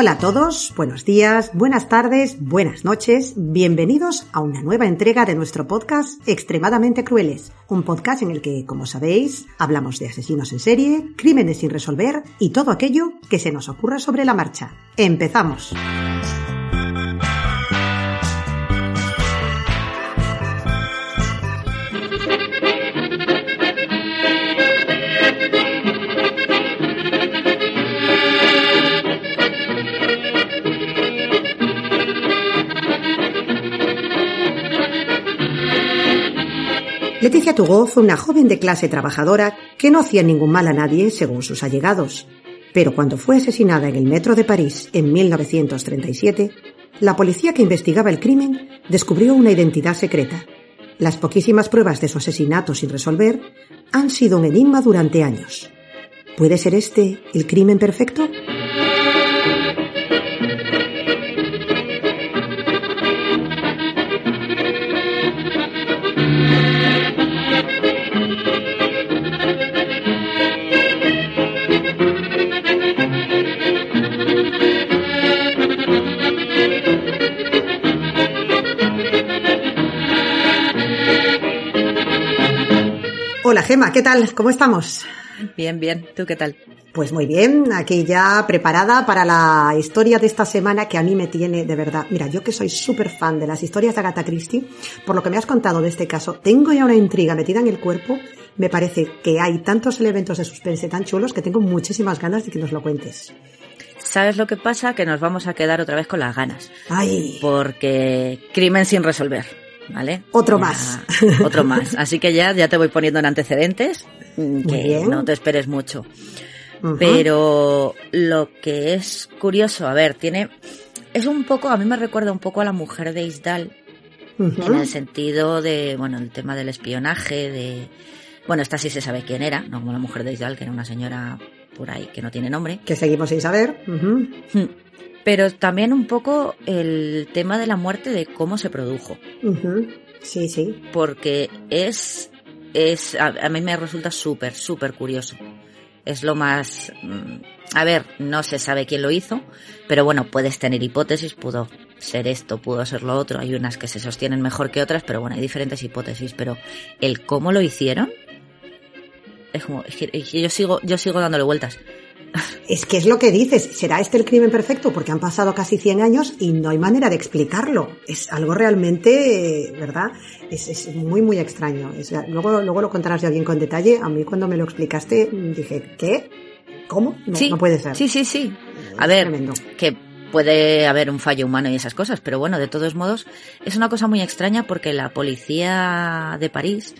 Hola a todos, buenos días, buenas tardes, buenas noches, bienvenidos a una nueva entrega de nuestro podcast Extremadamente Crueles, un podcast en el que, como sabéis, hablamos de asesinos en serie, crímenes sin resolver y todo aquello que se nos ocurra sobre la marcha. ¡Empezamos! Leticia Tugó fue una joven de clase trabajadora que no hacía ningún mal a nadie según sus allegados. Pero cuando fue asesinada en el metro de París en 1937, la policía que investigaba el crimen descubrió una identidad secreta. Las poquísimas pruebas de su asesinato sin resolver han sido un enigma durante años. ¿Puede ser este el crimen perfecto? Gema, ¿qué tal? ¿Cómo estamos? Bien, bien. ¿Tú qué tal? Pues muy bien, aquí ya preparada para la historia de esta semana que a mí me tiene de verdad. Mira, yo que soy súper fan de las historias de Agatha Christie, por lo que me has contado de este caso, tengo ya una intriga metida en el cuerpo. Me parece que hay tantos elementos de suspense tan chulos que tengo muchísimas ganas de que nos lo cuentes. ¿Sabes lo que pasa? Que nos vamos a quedar otra vez con las ganas. ¡Ay! Porque crimen sin resolver, ¿vale? Otro Ya- más. Otro más. Así que ya, ya te voy poniendo en antecedentes, que no te esperes mucho. Pero lo que es curioso, a ver, tiene... Es un poco, a mí me recuerda un poco a la mujer de Isdal, en el sentido de, bueno, el tema del espionaje, de... Bueno, esta sí se sabe quién era, no como la mujer de Isdal, que era una señora por ahí que no tiene nombre. Que seguimos sin saber. Hmm. Pero también un poco el tema de la muerte de cómo se produjo. Sí, sí. Porque es, es, a, a mí me resulta súper, súper curioso. Es lo más, mm, a ver, no se sabe quién lo hizo, pero bueno, puedes tener hipótesis, pudo ser esto, pudo ser lo otro, hay unas que se sostienen mejor que otras, pero bueno, hay diferentes hipótesis, pero el cómo lo hicieron, es como, es que, es que yo sigo, yo sigo dándole vueltas. Es que es lo que dices, ¿será este el crimen perfecto? Porque han pasado casi 100 años y no hay manera de explicarlo. Es algo realmente, ¿verdad? Es, es muy, muy extraño. Es- luego, luego lo contarás ya bien con detalle. A mí cuando me lo explicaste dije, ¿qué? ¿Cómo? No, sí, no puede ser. Sí, sí, sí. A Es ver, tremendo. que puede haber un fallo humano y esas cosas, pero bueno, de todos modos, es una cosa muy extraña porque la policía de París,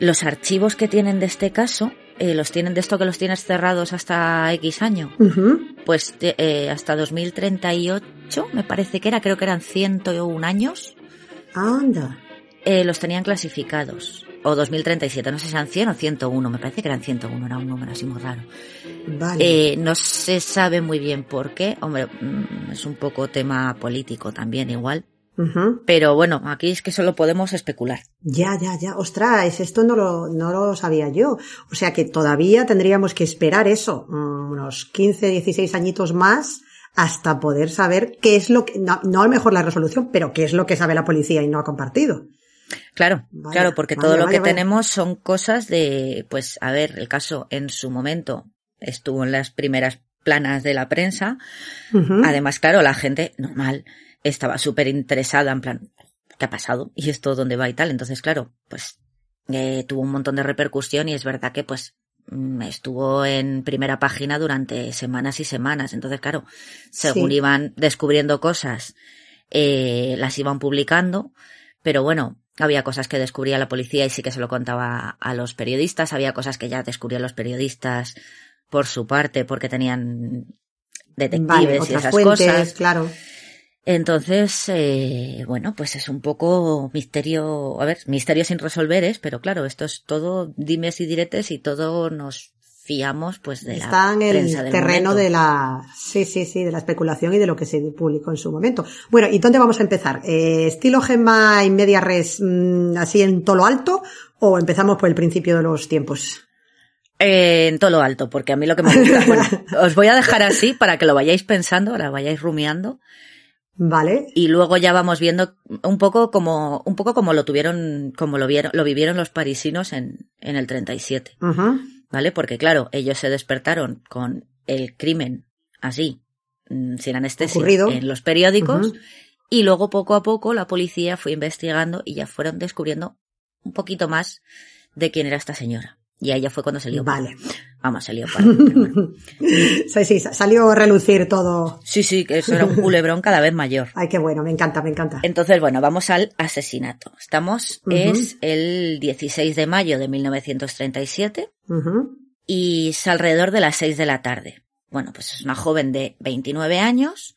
los archivos que tienen de este caso, eh, los tienen de esto que los tienes cerrados hasta X año, Ujú. pues de- eh, hasta 2038, me parece que era, creo que eran 101 años, Anda. eh, los tenían clasificados. O 2037, no sé si eran 100 o 101, me parece que eran 101, era un número así muy raro. Vale. Eh, no se sabe muy bien por qué. Hombre, mm, es un poco tema político también igual. Pero bueno, aquí es que solo podemos especular. Ya, ya, ya. Ostras, esto no lo, no lo sabía yo. O sea que todavía tendríamos que esperar eso, mm, unos 15, 16 añitos más hasta poder saber qué es lo que, no, no a lo mejor la resolución, pero qué es lo que sabe la policía y no ha compartido. Claro, Vaya, claro, porque vaya, todo lo que tenemos son cosas de, pues, a ver, el caso en su momento estuvo en las primeras planas de la prensa. Además, claro, la gente normal estaba súper interesada en plan, ¿qué ha pasado? ¿Y esto dónde va y tal? Entonces, claro, pues eh, tuvo un montón de repercusión y es verdad que pues mm, estuvo en primera página durante semanas y semanas. Entonces, claro, según Sí. iban descubriendo cosas, eh, las iban publicando, pero bueno, había cosas que descubría la policía y sí que se lo contaba a los periodistas, había cosas que ya descubrían los periodistas por su parte, porque tenían detectives Vale, y esas fuentes, cosas. claro. Entonces, eh, bueno, pues es un poco misterio, a ver, misterio sin resolver es, pero claro, esto es todo dimes y diretes y todo nos fiamos pues de Está en el prensa del terreno momento. de la, sí, sí, sí, de la especulación y de lo que se publicó en su momento. Bueno, ¿y dónde vamos a empezar? Eh, ¿Estilo Gemma en media res, mm, así en todo lo alto, o empezamos por el principio de los tiempos? Eh, en todo lo alto, porque a mí lo que me gusta, bueno, os voy a dejar así para que lo vayáis pensando, ahora vayáis rumiando Vale. y luego ya vamos viendo un poco como, un poco como lo tuvieron, como lo vieron, lo vivieron los parisinos en, en el 37. Ujú. ¿vale? Porque claro, ellos se despertaron con el crimen así, mm, sin anestesia, Ocurrido. en los periódicos, y luego poco a poco la policía fue investigando y ya fueron descubriendo un poquito más de quién era esta señora. Y ahí ya fue cuando se lió. parda. Vale. Vamos, se lió. parda, pero bueno. Sí, sí, salió a relucir todo. Sí, sí, que eso era un culebrón cada vez mayor. Ay, qué bueno, me encanta, me encanta. Entonces, bueno, vamos al asesinato. Estamos, es el 16 de mayo de 1937 Ujú. y es alrededor de las 6 de la tarde. Bueno, pues es una joven de 29 años.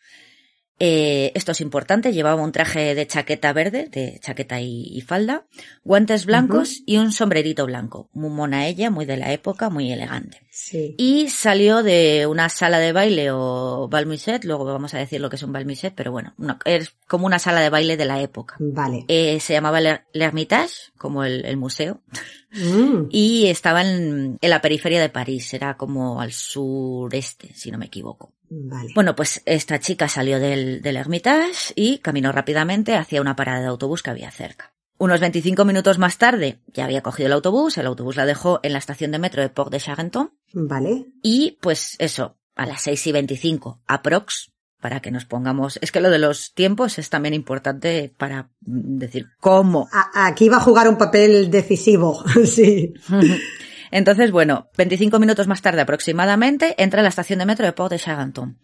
Eh, esto es importante, llevaba un traje de chaqueta verde, de chaqueta y, y falda, guantes blancos y un sombrerito blanco. Muy mona ella, muy de la época, muy elegante. Sí. Y salió de una sala de baile o balmuset, luego vamos a decir lo que es un balmuset, pero bueno, no, es como una sala de baile de la época. Vale. Eh, se llamaba Le- l'Hermitage, como el, el museo, Mm. y estaba en, en la periferia de París, era como al sureste, si no me equivoco. Vale. Bueno, pues esta chica salió del, del Hermitage y caminó rápidamente hacia una parada de autobús que había cerca. Unos 25 minutos más tarde ya había cogido el autobús, el autobús la dejó en la estación de metro de Port de Charenton Vale. y pues eso, a las 6 y 25, aprox, para que nos pongamos, es que lo de los tiempos es también importante para decir cómo aquí va a jugar un papel decisivo, sí. Entonces, bueno, 25 minutos más tarde aproximadamente, entra en la estación de metro de Port de Charenton,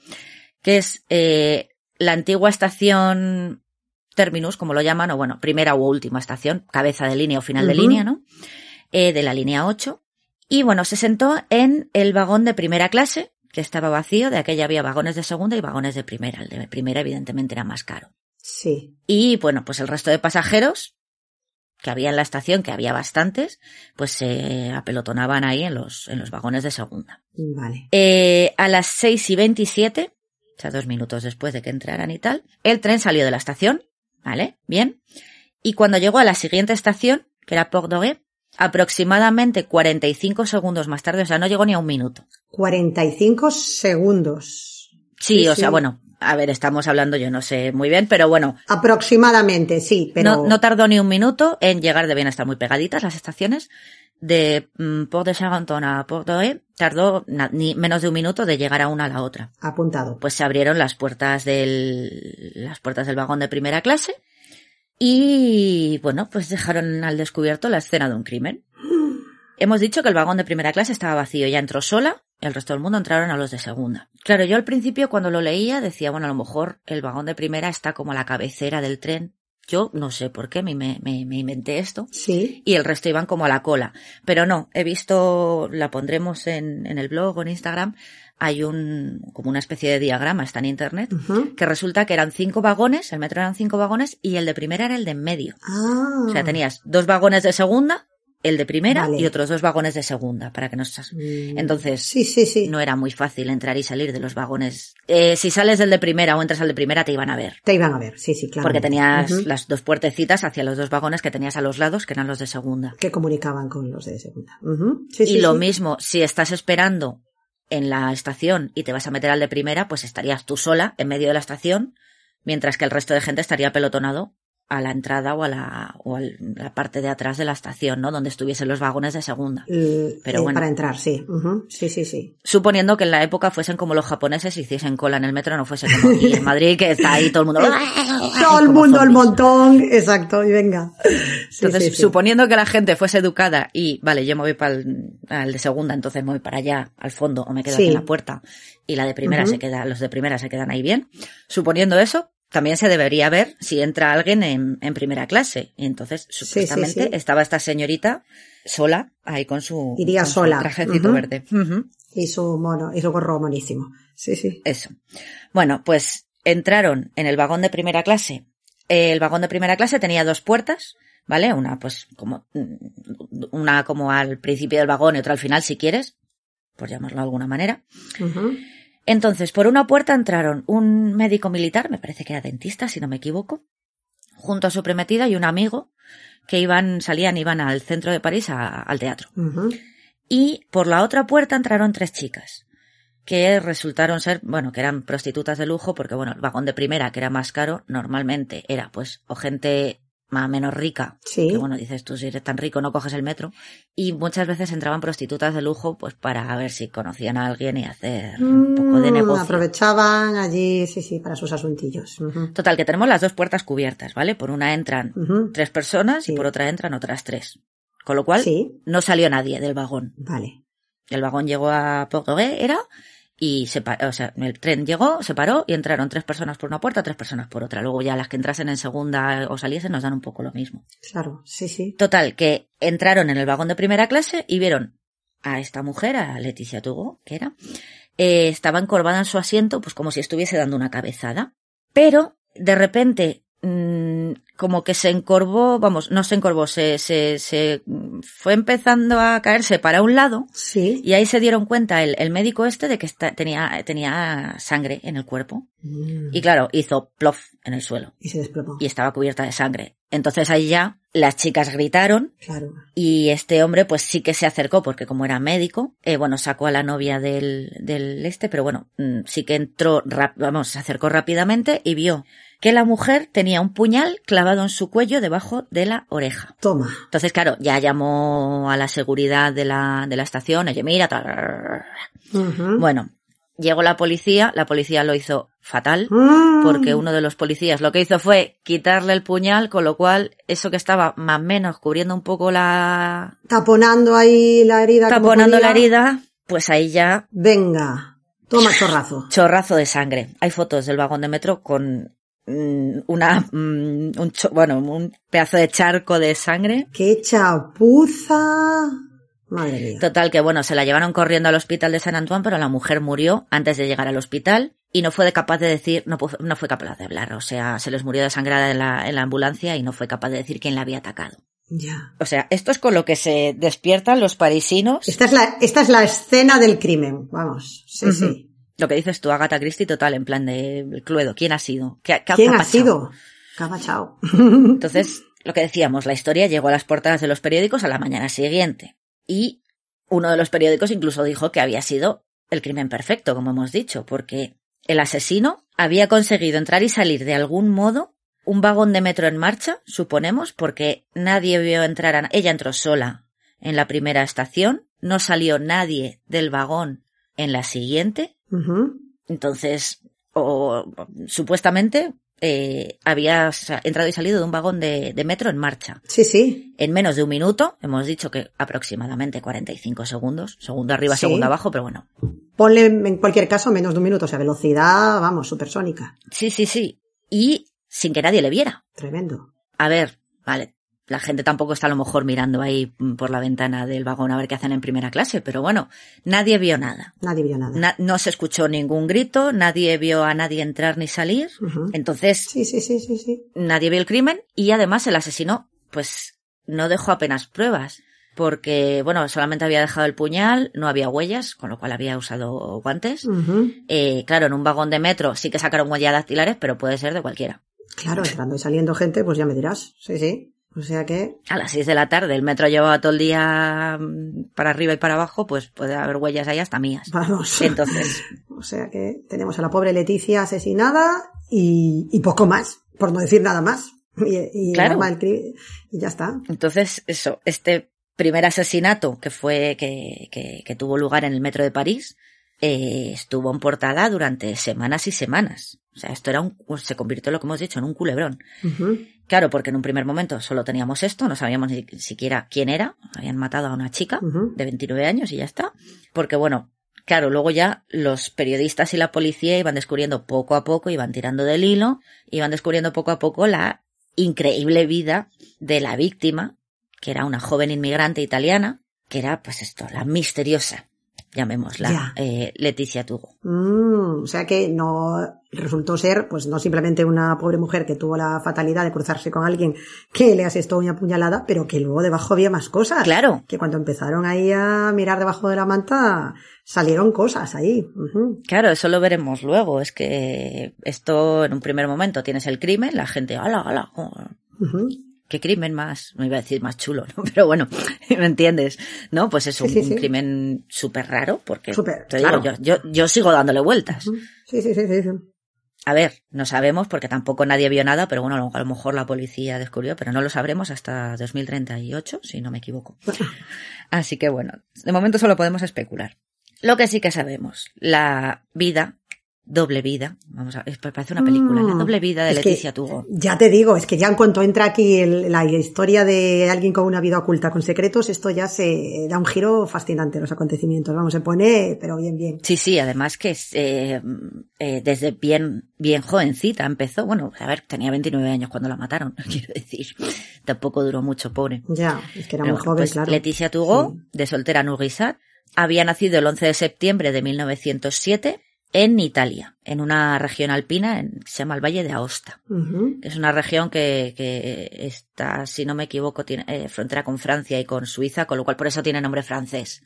que es eh, la antigua estación terminus, como lo llaman, o bueno, primera u última estación, cabeza de línea o final de línea, ¿no? Eh, de la línea 8. Y bueno, se sentó en el vagón de primera clase, que estaba vacío, de aquella había vagones de segunda y vagones de primera. El de primera evidentemente era más caro. Sí. Y bueno, pues el resto de pasajeros que había en la estación, que había bastantes, pues se apelotonaban ahí en los, en los vagones de segunda. Vale. Eh, a las seis y veintisiete, o sea, dos minutos después de que entraran y tal, el tren salió de la estación, ¿vale? Bien. Y cuando llegó a la siguiente estación, que era Port d'Oré, aproximadamente 45 segundos más tarde, o sea, no llegó ni a un minuto. 45 segundos. Sí, Sí, o sea, bueno, a ver, estamos hablando, yo no sé muy bien, pero bueno, Aproximadamente, sí, pero. No, no tardó ni un minuto en llegar, debían estar muy pegaditas las estaciones. De mm, Port de Charenton a Port d'Oé tardó ni menos de un minuto de llegar a una a la otra. Apuntado. Pues se abrieron las puertas del, las puertas del vagón de primera clase y, bueno, pues dejaron al descubierto la escena de un crimen. Hemos dicho que el vagón de primera clase estaba vacío, ya entró sola, el resto del mundo entraron a los de segunda. Claro, yo al principio cuando lo leía decía, bueno, a lo mejor el vagón de primera está como a la cabecera del tren. Yo no sé por qué me, me, me- inventé esto. Sí. Y el resto iban como a la cola. Pero no, he visto, la pondremos en, en el blog o en Instagram, hay un, como una especie de diagrama, está en internet, que resulta que eran cinco vagones, el metro eran cinco vagones y el de primera era el de en medio. Ah. O sea, tenías dos vagones de segunda, el de primera Vale. y otros dos vagones de segunda, para que nos... Mm, Entonces, Sí, sí, sí. no era muy fácil entrar y salir de los vagones. Eh, si sales del de primera o entras al de primera te iban a ver. Te iban a ver, sí, sí, claro. Porque tenías las dos puertecitas hacia los dos vagones que tenías a los lados, que eran los de segunda. Que comunicaban con los de segunda. Sí, y sí, lo sí. mismo, si estás esperando en la estación y te vas a meter al de primera, pues estarías tú sola en medio de la estación, mientras que el resto de gente estaría pelotonado a la entrada o a la, o a la parte de atrás de la estación, ¿no? Donde estuviesen los vagones de segunda. Eh, Pero eh, bueno. Para entrar, sí. Sí, sí, sí. Suponiendo que en la época fuesen como los japoneses y hiciesen cola en el metro, no fuese como aquí en Madrid, que está ahí todo el mundo. Todo el mundo al zombies. montón. Exacto, y venga. Sí, Entonces, sí, sí. suponiendo que la gente fuese educada y, vale, yo me voy para el al de segunda, entonces me voy para allá, al fondo, o me quedo aquí en la puerta, y la de primera se queda, los de primera se quedan ahí bien. Suponiendo eso, también se debería ver si entra alguien en, en primera clase. Y entonces, sí, supuestamente, sí. estaba esta señorita sola, ahí con su, Iría con su trajecito verde. Y su mono, y su gorro monísimo. Sí, sí. Eso. Bueno, pues entraron en el vagón de primera clase. El vagón de primera clase tenía dos puertas, ¿vale? Una, pues, como, mm, una como al principio del vagón y otra al final, si quieres, por llamarlo de alguna manera. Entonces, por una puerta entraron un médico militar, me parece que era dentista, si no me equivoco, junto a su prometida y un amigo que iban, salían, iban al centro de París a- al teatro. Y por la otra puerta entraron tres chicas, que resultaron ser, bueno, que eran prostitutas de lujo, porque bueno, el vagón de primera, que era más caro, normalmente era pues, o gente más o menos rica, Sí. que bueno, dices tú, si eres tan rico no coges el metro, y muchas veces entraban prostitutas de lujo, pues para ver si conocían a alguien y hacer un poco de Mm, negocio. Aprovechaban allí, sí, sí, para sus asuntillos. Total, que tenemos las dos puertas cubiertas, ¿vale? Por una entran tres personas Sí. y por otra entran otras tres. Con lo cual, Sí, no salió nadie del vagón. vale. El vagón llegó a Portugués, era, y se o sea, el tren llegó, se paró y entraron tres personas por una puerta, tres personas por otra. Luego ya las que entrasen en segunda o saliesen nos dan un poco lo mismo. Claro, sí, sí. Total, que entraron en el vagón de primera clase y vieron a esta mujer, a Leticia Tugo, que era, eh, estaba encorvada en su asiento, pues como si estuviese dando una cabezada. Pero, de repente, como que se encorvó, vamos, no se encorvó, se, se, se fue empezando a caerse para un lado Sí. y ahí se dieron cuenta el, el médico este de que esta- tenía, tenía sangre en el cuerpo. Mm. Y claro, hizo plof en el suelo Y se desplomó. y estaba cubierta de sangre. Entonces ahí ya las chicas gritaron Claro. y este hombre pues sí que se acercó porque como era médico, eh, bueno, sacó a la novia del, del este, pero bueno, mm, sí que entró, rap- vamos, se acercó rápidamente y vio que la mujer tenía un puñal clavado en su cuello debajo de la oreja. Toma. Entonces, claro, ya llamó a la seguridad de la, de la estación, oye, mira, tal. Ujú. Bueno, llegó la policía, la policía lo hizo fatal, Mm. porque uno de los policías lo que hizo fue quitarle el puñal, con lo cual eso que estaba más o menos cubriendo un poco la... Taponando ahí la herida. taponando la herida, pues ahí ya Venga. Toma chorrazo. chorrazo de sangre. Hay fotos del vagón de metro con una, mm, un, cho- bueno, un pedazo de charco de sangre. ¡Qué chapuza! Madre mía. Total que bueno, se la llevaron corriendo al hospital de San Antoine, pero la mujer murió antes de llegar al hospital y no fue capaz de decir, no, no fue capaz de hablar, o sea, se les murió desangrada en la, en la ambulancia y no fue capaz de decir quién la había atacado. Ya. O sea, esto es con lo que se despiertan los parisinos. Esta es la, esta es la escena del crimen. Vamos. Sí, sí. Lo que dices tú, Agatha Christie, total, en plan de Cluedo. ¿Quién ha sido? ¿Qué, qué ¿Quién ha sido? Cabachao. Entonces, lo que decíamos, la historia llegó a las portadas de los periódicos a la mañana siguiente. Y uno de los periódicos incluso dijo que había sido el crimen perfecto, como hemos dicho, porque el asesino había conseguido entrar y salir de algún modo un vagón de metro en marcha, suponemos, porque nadie vio entrar a... Ella entró sola en la primera estación, no salió nadie del vagón en la siguiente, Entonces, o, supuestamente, eh, había sa- entrado y salido de un vagón de, de metro en marcha. Sí, sí. En menos de un minuto, hemos dicho que aproximadamente 45 segundos, segundo arriba, Sí. segundo abajo, pero bueno. Ponle en cualquier caso menos de un minuto. O sea, velocidad, vamos, supersónica. Sí, sí, sí. Y sin que nadie le viera. Tremendo. A ver, vale, la gente tampoco está a lo mejor mirando ahí mm, por la ventana del vagón a ver qué hacen en primera clase, pero bueno, nadie vio nada. Nadie vio nada. Na- no se escuchó ningún grito, nadie vio a nadie entrar ni salir. Entonces, Sí, sí, sí, sí, sí. nadie vio el crimen y además el asesino, pues, no dejó apenas pruebas. Porque, bueno, solamente había dejado el puñal, no había huellas, con lo cual había usado guantes. Eh, claro, en un vagón de metro sí que sacaron huellas dactilares, pero puede ser de cualquiera. Claro, entrando y saliendo gente, pues ya me dirás. Sí, sí. O sea que, A las 6 de la tarde, el metro llevaba todo el día mm, para arriba y para abajo, pues puede haber huellas ahí hasta mías. vamos. Entonces, O sea que tenemos a la pobre Leticia asesinada y, y poco más, por no decir nada más. Y, y Claro. arma el cri- y ya está. Entonces, eso, este primer asesinato que fue, que, que, que tuvo lugar en el metro de París, eh, estuvo en portada durante semanas y semanas. O sea, esto era un, se convirtió, lo que hemos dicho, en un culebrón. Claro, porque en un primer momento solo teníamos esto, no sabíamos ni siquiera quién era, habían matado a una chica de 29 años y ya está. Porque bueno, claro, luego ya los periodistas y la policía iban descubriendo poco a poco, iban tirando del hilo, iban descubriendo poco a poco la increíble vida de la víctima, que era una joven inmigrante italiana, que era pues esto, la misteriosa, llamémosla, Ya. eh, Leticia Tugo. Mm, o sea que no resultó ser, pues no simplemente una pobre mujer que tuvo la fatalidad de cruzarse con alguien que le asestó una puñalada, pero que luego debajo había más cosas. Claro, Que cuando empezaron ahí a mirar debajo de la manta, salieron cosas ahí. Claro, eso lo veremos luego. Es que esto en un primer momento tienes el crimen, la gente, ala, ala, oh. Qué crimen más, no iba a decir más chulo, ¿no? Pero bueno, ¿me entiendes? ¿No? Pues es Sí, un, sí, un sí. crimen súper raro, porque Súper, te digo, claro. yo, yo, yo sigo dándole vueltas. Sí, sí, sí, sí. A ver, no sabemos porque tampoco nadie vio nada, pero bueno, a lo mejor la policía descubrió, pero no lo sabremos hasta 2038, si no me equivoco. Así que bueno, de momento solo podemos especular. Lo que sí que sabemos, la vida, doble vida, vamos a, es- parece una película, la Mm, doble vida de es que- Leticia Tugo. Ya te digo, es que ya en cuanto entra aquí el- la historia de alguien con una vida oculta con secretos, esto ya se da un giro fascinante los acontecimientos. Vamos, se pone, pero bien, bien. Sí, sí, además que es, eh, eh, desde bien, bien jovencita empezó, bueno, a ver, tenía 29 años cuando la mataron, quiero decir, tampoco duró mucho, pobre. Ya, es que era Pero muy bueno, joven, pues claro. Leticia Tugó, Sí. de soltera Nourrisat, había nacido el 11 de septiembre de 1907 en Italia, en una región alpina en, que se llama el Valle de Aosta. Es una región que, que está, si no me equivoco, tiene eh, frontera con Francia y con Suiza, con lo cual por eso tiene nombre francés.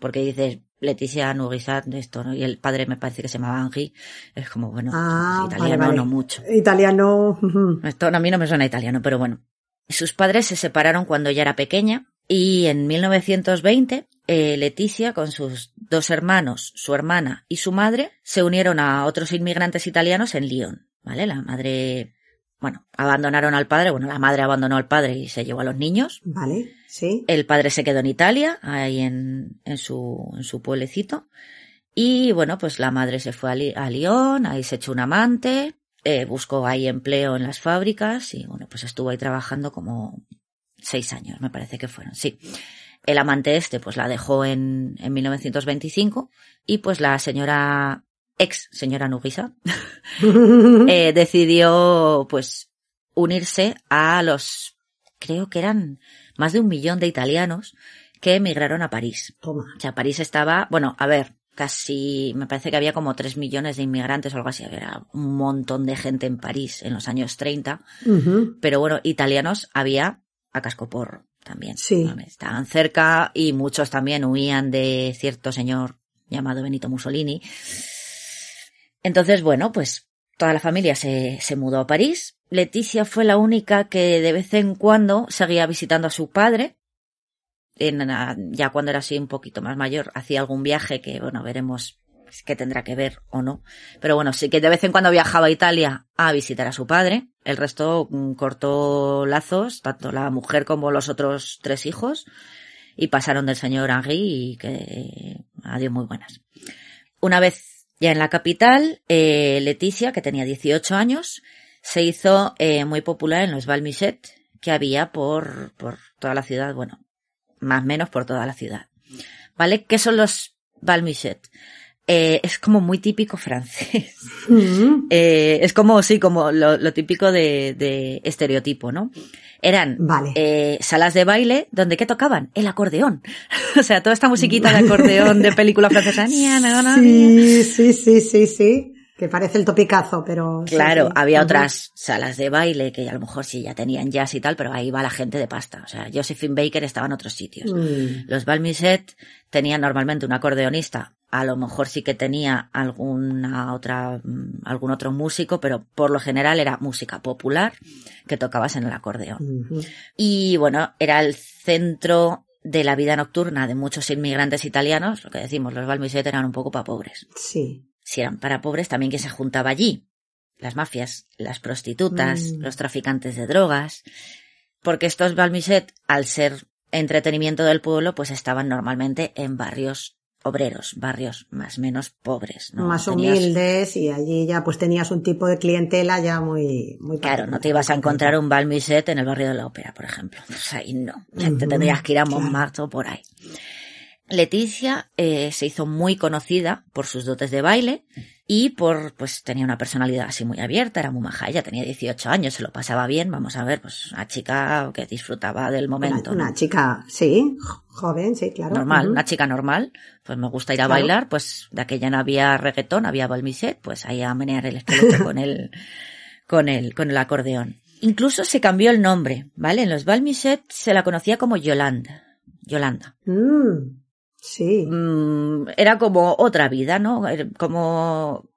Porque dices Leticia de esto, ¿no? Y el padre me parece que se llamaba Henri. Es como, bueno, Ah, italiano vale, vale. no mucho. Italiano. ujú. Esto a mí no me suena italiano, pero bueno. Sus padres se separaron cuando ella era pequeña y en 1920 eh, Leticia con sus dos hermanos, su hermana y su madre se unieron a otros inmigrantes italianos en Lyon, ¿vale? La madre, bueno, abandonaron al padre, bueno, la madre abandonó al padre y se llevó a los niños. Vale, sí. El padre se quedó en Italia, ahí en, en su, en su pueblecito. Y bueno, pues la madre se fue a, Li- a Lyon, ahí se echó un amante, eh, buscó ahí empleo en las fábricas y bueno, pues estuvo ahí trabajando como seis años, me parece que fueron, sí. El amante este pues la dejó en, en 1925 y pues la señora, ex señora Nugisa, eh, decidió pues unirse a los, creo que eran más de un millón de italianos que emigraron a París. Toma. O sea, París estaba, bueno, a ver, casi, me parece que había como tres millones de inmigrantes o algo así, había un montón de gente en París en los años 30, Ujú. pero bueno, italianos había a cascoporro también. Sí. Estaban cerca y muchos también huían de cierto señor llamado Benito Mussolini. Entonces, bueno, pues toda la familia se, se mudó a París. Leticia fue la única que de vez en cuando seguía visitando a su padre. En, ya cuando era así un poquito más mayor, hacía algún viaje que, bueno, veremos qué tendrá que ver o no. Pero bueno, sí que de vez en cuando viajaba a Italia a visitar a su padre. El resto mm, cortó lazos, tanto la mujer como los otros tres hijos, y pasaron del señor Henri y que adiós muy buenas. Una vez ya en la capital, eh, Leticia, que tenía 18 años, se hizo eh, muy popular en los Balmiset que había por, por toda la ciudad, bueno, más o menos por toda la ciudad. ¿Vale? ¿Qué son los Balmiset? Eh, es como muy típico francés. Eh, es como, sí, como lo, lo típico de, de estereotipo, ¿no? Eran Vale. eh, salas de baile donde ¿qué tocaban? El acordeón. o sea, toda esta musiquita de acordeón de película francesa. Sí, sí, sí, sí, sí. Que parece el topicazo, pero. Claro, sí. había otras salas de baile que a lo mejor sí ya tenían jazz y tal, pero ahí va la gente de pasta. O sea, Josephine Baker estaba en otros sitios. Mm. Los Balmiset tenían normalmente un acordeonista. A lo mejor sí que tenía alguna otra, mm, algún otro músico, pero por lo general era música popular que tocabas en el acordeón. Y bueno, era el centro de la vida nocturna de muchos inmigrantes italianos. Lo que decimos, los Balmiset eran un poco para pobres. Sí. Si eran para pobres, también quien se juntaba allí. las mafias, las prostitutas, Mm. los traficantes de drogas, porque estos Balmiset, al ser entretenimiento del pueblo, pues estaban normalmente en barrios obreros, barrios más o menos pobres, ¿no? Más Tenías- humildes y allí ya pues tenías un tipo de clientela ya muy, muy Claro, no te ibas a encontrar un Balmiset en el barrio de la ópera, por ejemplo. Pues ahí no. Ya te tendrías que ir a. Montmartre o por ahí. Leticia eh, se hizo muy conocida por sus dotes de baile y por, pues tenía una personalidad así muy abierta, era muy maja. Ella tenía 18 años, se lo pasaba bien, vamos a ver, pues una chica que disfrutaba del momento. una chica, sí, jo- joven, sí, claro. normal, una chica normal, pues me gusta ir a Claro. bailar, pues de aquella no había reggaetón, había balmiset, pues ahí a menear el esqueleto con el, con el, con el acordeón. Incluso se cambió el nombre, ¿vale? En los balmiset se la conocía como Yolanda. Yolanda. Mm, sí. Mm, era como otra vida, ¿no? Como,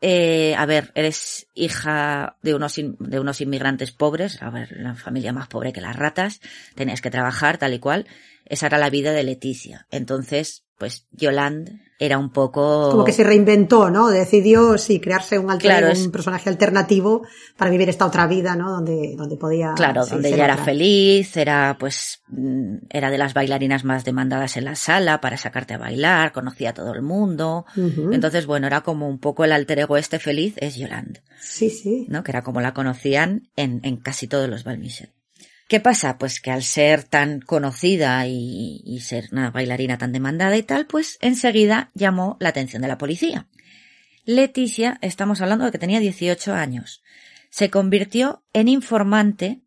eh, a ver, eres hija de unos, de unos inmigrantes pobres, a ver, la familia más pobre que las ratas, tenías que trabajar tal y cual. Esa era la vida de Leticia. Entonces, pues Yolande era un poco... Como que se reinventó, ¿no? Decidió, sí, crearse un, alter Claro, es- un personaje alternativo para vivir esta otra vida, ¿no? Donde, donde podía. Claro, sí, donde ella era otra. feliz, era pues, mm, era de las bailarinas más demandadas en la sala para sacarte a bailar, conocía a todo el mundo. Entonces, bueno, era como un poco el alter ego este feliz es Yolande. Sí, sí. ¿no? Que era como la conocían en, en casi todos los Balmiset. ¿Qué pasa? Pues que al ser tan conocida y, y ser una bailarina tan demandada y tal, pues enseguida llamó la atención de la policía. Leticia, estamos hablando de que tenía 18 años, se convirtió en informante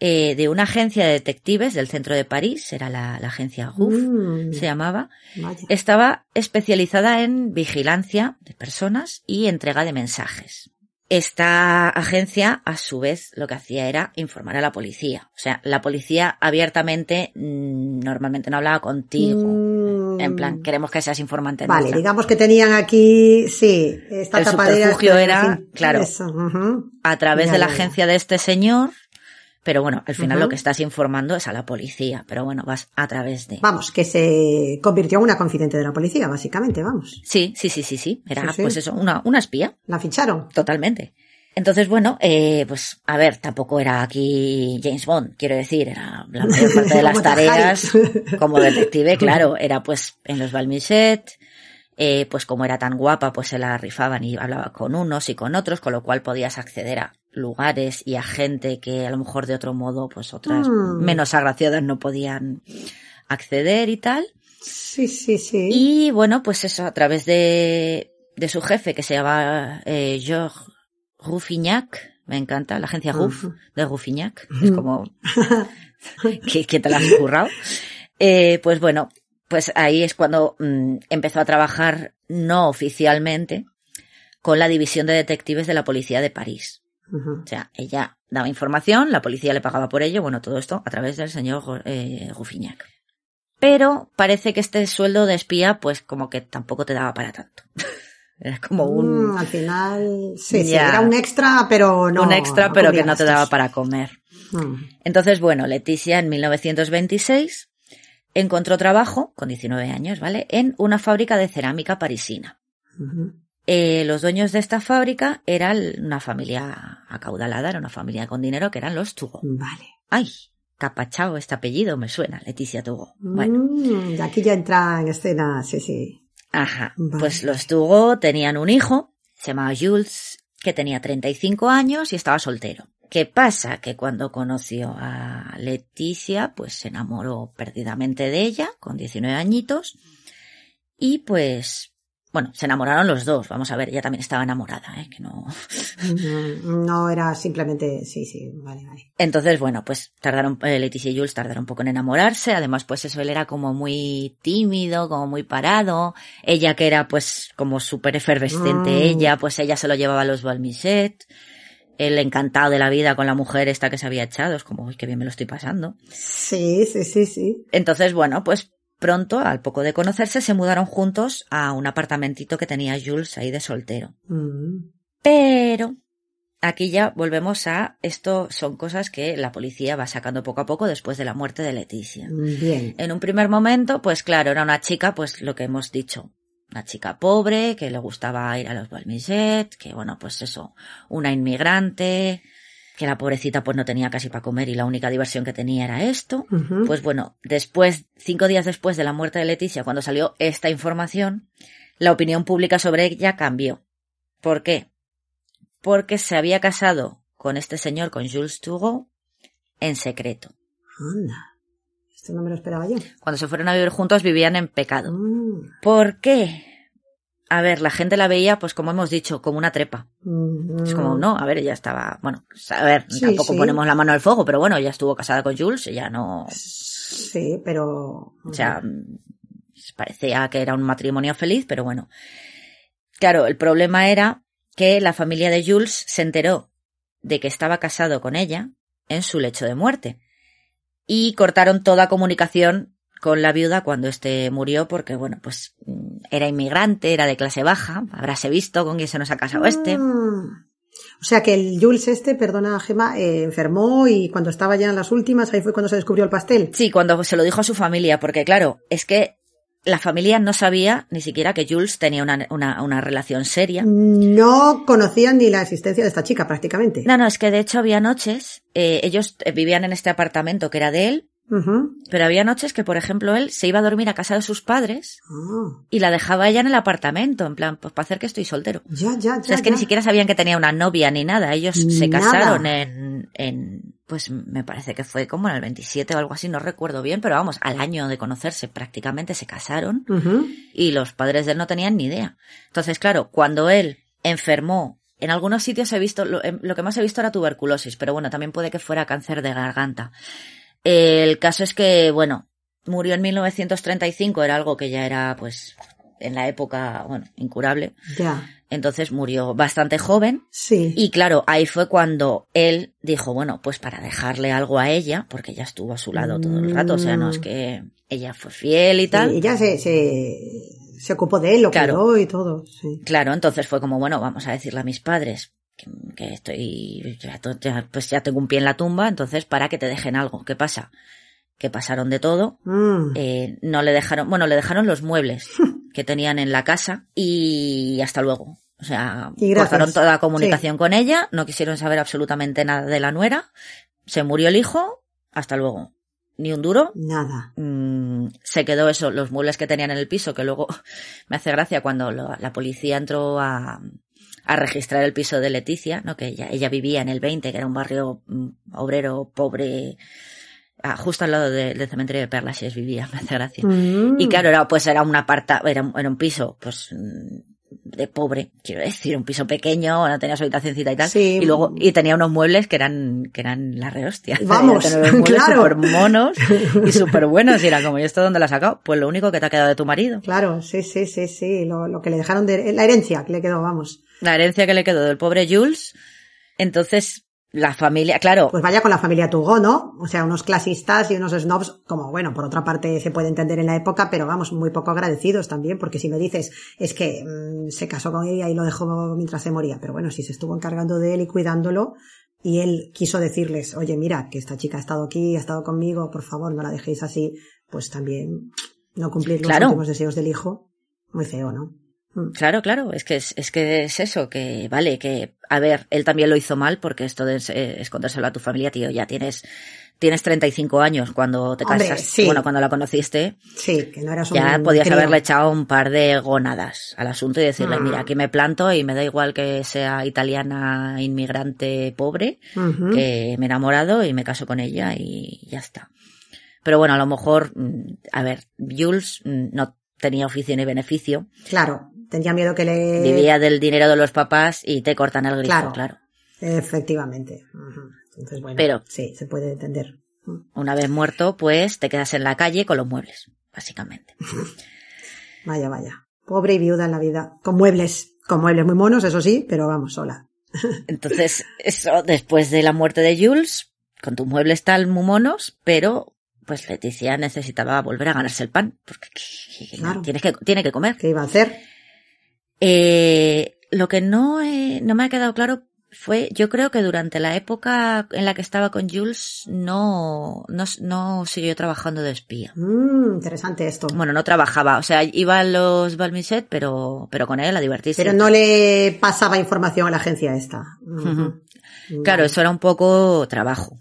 eh, de una agencia de detectives del centro de París, era la, la agencia GUF, Mm, se llamaba, vaya. estaba especializada en vigilancia de personas y entrega de mensajes. Esta agencia, a su vez, lo que hacía era informar a la policía. O sea, la policía abiertamente mm, normalmente no hablaba contigo. Mm, En plan, queremos que seas informante Vale, nuestra. digamos que tenían aquí, sí, esta El tapadera. subterfugio era, claro. A través Ya, de la agencia de este señor, pero bueno, al final lo que estás informando es a la policía, pero bueno, vas a través de... Vamos, que se convirtió en una confidente de la policía, básicamente, vamos. Sí, sí, sí, sí, sí. Era Sí, sí. pues eso, una, una espía. La ficharon. Totalmente. Entonces, bueno, eh, pues a ver, tampoco era aquí James Bond, quiero decir, era la mayor parte de las tareas como detective, claro, era pues en los Balmiset, eh, pues como era tan guapa, pues se la rifaban y hablaba con unos y con otros, con lo cual podías acceder a lugares y a gente que a lo mejor de otro modo, pues otras Mm. menos agraciadas no podían acceder y tal. Sí, sí, sí. Y bueno, pues eso, a través de, de su jefe que se llama eh, Georges Ruffignac, me encanta, la agencia Ruff de Ruffignac, es como que, que te la has currado. Eh, pues bueno, pues ahí es cuando mm, empezó a trabajar no oficialmente con la división de detectives de la policía de París. O sea, ella daba información, la policía le pagaba por ello, bueno, todo esto a través del señor eh, Ruffignac. Pero parece que este sueldo de espía, pues como que tampoco te daba para tanto. Era como un, Mm, al final, sí, sí, era un extra, pero no. un extra, pero que no te daba para comer. Mm. Entonces, bueno, Leticia en 1926 encontró trabajo, con 19 años, ¿vale? En una fábrica de cerámica parisina. Eh, los dueños de esta fábrica eran una familia acaudalada, era una familia con dinero, que eran los Tugo. Vale. Ay, Capachao, este apellido me suena, Leticia Tugo. Bueno, Mm, aquí ya entra en escena, sí, sí. ajá. Vale. Pues los Tugo tenían un hijo, se llamaba Jules, que tenía 35 años y estaba soltero. ¿Qué pasa? Que cuando conoció a Leticia, pues se enamoró perdidamente de ella, con 19 añitos, y pues, bueno, se enamoraron los dos, vamos a ver, ella también estaba enamorada, ¿eh? Que no... Mm, No era simplemente, sí, sí, vale, vale. Entonces, bueno, pues tardaron, eh, Leticia y Jules tardaron un poco en enamorarse, además pues eso, él era como muy tímido, como muy parado, ella que era pues como súper efervescente, Mm. ella, pues ella se lo llevaba a los Balmiset, él encantado de la vida con la mujer esta que se había echado, es como, uy, qué bien me lo estoy pasando. Sí, sí, sí, sí. Entonces, bueno, pues pronto, al poco de conocerse, se mudaron juntos a un apartamentito que tenía Jules ahí de soltero. Mm. Pero aquí ya volvemos a esto son cosas que la policía va sacando poco a poco después de la muerte de Leticia. Bien. En un primer momento, pues claro, era una chica, pues lo que hemos dicho, una chica pobre que le gustaba ir a los Balmiset, que bueno, pues eso, una inmigrante, que la pobrecita pues no tenía casi para comer y la única diversión que tenía era esto. Pues bueno, después, cinco días después de la muerte de Leticia, cuando salió esta información, la opinión pública sobre ella cambió. ¿Por qué? Porque se había casado con este señor, con Jules Turgot, en secreto. Anda. Esto no me lo esperaba yo. Cuando se fueron a vivir juntos vivían en pecado. Mm. ¿Por qué? A ver, la gente la veía, pues como hemos dicho, como una trepa. Mm. Es como, no, a ver, ella estaba, bueno, pues, a ver, Sí, tampoco sí. ponemos la mano al fuego, pero bueno, ella estuvo casada con Jules, ella no, Sí, pero... o sea, mm, parecía que era un matrimonio feliz, pero bueno. Claro, el problema era que la familia de Jules se enteró de que estaba casado con ella en su lecho de muerte y cortaron toda comunicación con la viuda cuando éste murió porque, bueno, pues mm, era inmigrante, era de clase baja, habráse visto con quién se nos ha casado este. Mm. O sea que el Jules este, perdona Gema, eh, enfermó y cuando estaba ya en las últimas, ahí fue cuando se descubrió el pastel. Sí, cuando se lo dijo a su familia, porque claro, es que la familia no sabía ni siquiera que Jules tenía una, una, una relación seria. No conocían ni la existencia de esta chica prácticamente. No, no, es que de hecho había noches, eh, ellos eh, vivían en este apartamento que era de él, Pero había noches que, por ejemplo, él se iba a dormir a casa de sus padres Ah, y la dejaba ella en el apartamento, en plan, pues para hacer que estoy soltero. ya, ya, ya. O sea, es que ya. ni siquiera sabían que tenía una novia ni nada. Ellos se Nada. casaron en, en, pues me parece que fue como en el 27 o algo así, no recuerdo bien, pero vamos, al año de conocerse prácticamente se casaron y los padres de él no tenían ni idea. Entonces, claro, cuando él enfermó, en algunos sitios he visto, lo, em, lo que más he visto era tuberculosis, pero bueno, también puede que fuera cáncer de garganta. El caso es que, bueno, murió en 1935, era algo que ya era, pues, en la época, bueno, incurable. Ya. Entonces murió bastante joven. Sí. Y claro, ahí fue cuando él dijo, bueno, pues para dejarle algo a ella, porque ella estuvo a su lado todo el rato, o sea, no es que ella fue fiel y Sí, tal. ella se, se, se ocupó de él, lo Claro. cuidó y todo. Sí. Claro, entonces fue como, bueno, vamos a decirle a mis padres que, que estoy, ya, pues ya tengo un pie en la tumba, entonces para que te dejen algo. ¿Qué pasa? Que pasaron de todo, Mm. eh, no le dejaron, bueno, le dejaron los muebles que tenían en la casa y hasta luego. O sea, cortaron toda comunicación con ella, no quisieron saber absolutamente nada de la nuera, se murió el hijo, hasta luego. Ni un duro, Nada. Mm, se quedó eso, los muebles que tenían en el piso, que luego me hace gracia cuando lo- la policía entró a, a registrar el piso de Leticia, ¿no? Que ella, ella vivía en el 20, que era un barrio mm, obrero, pobre, ah, justo al lado de- del cementerio de Perlaches vivía, me hace gracia. Mm. Y claro, era, pues era un aparta, era, un- era un piso, pues, mm, de pobre, quiero decir, un piso pequeño, no tenía su habitacioncita y tal. Sí. Y luego, y tenía unos muebles que eran, que eran la rehostia. Vamos, claro. súper monos y súper buenos. Y era como, ¿y esto dónde lo has sacado? Pues lo único que te ha quedado de tu marido. Claro, sí, sí, sí, sí. Lo, lo que le dejaron de... La herencia que le quedó, vamos. La herencia que le quedó del pobre Jules. Entonces, la familia, claro, Pues vaya con la familia Turgot, ¿no? O sea, unos clasistas y unos snobs, como bueno, por otra parte se puede entender en la época, pero vamos, muy poco agradecidos también, porque si me dices, es que mm, se casó con ella y lo dejó mientras se moría, pero bueno, si se estuvo encargando de él y cuidándolo, y él quiso decirles, oye, mira, que esta chica ha estado aquí, ha estado conmigo, por favor, no la dejéis así, pues también no cumplir los Claro. últimos deseos del hijo, muy feo, ¿no? Mm. Claro, claro, es que es, es que es eso, que vale, que, a ver, él también lo hizo mal porque esto de eh, escondérselo a tu familia, tío, ya tienes, tienes 35 años cuando te Hombre, casas, sí. bueno, cuando la conociste, Sí, que no eras ya un podías crío. haberle echado un par de gonadas al asunto y decirle, Ah. mira, aquí me planto y me da igual que sea italiana, inmigrante, pobre, que me he enamorado y me caso con ella y ya está. Pero bueno, a lo mejor, mm, a ver, Jules mm, no tenía oficio ni beneficio, Claro, tenía miedo que le... vivía del dinero de los papás y te cortan el grifo, Claro. claro. Efectivamente. Entonces, bueno, Pero- sí, se puede entender. Una vez muerto, pues te quedas en la calle con los muebles, básicamente. Vaya, vaya. Pobre y viuda en la vida. Con muebles. Con muebles muy monos, eso sí, pero vamos, sola. Entonces, eso, después de la muerte de Jules, con tus muebles tal muy monos, pero pues Leticia necesitaba volver a ganarse el pan, porque Claro. tienes que, tiene que comer. ¿Qué iba a hacer? Eh, lo que no, eh, no me ha quedado claro fue, yo creo que durante la época en la que estaba con Jules no, no, no siguió trabajando de espía. Mm, interesante esto. Bueno, no trabajaba, o sea, iba a los Balmiset, pero, pero con él a divertirse. Pero no le pasaba información a la agencia esta. Claro, eso era un poco trabajo.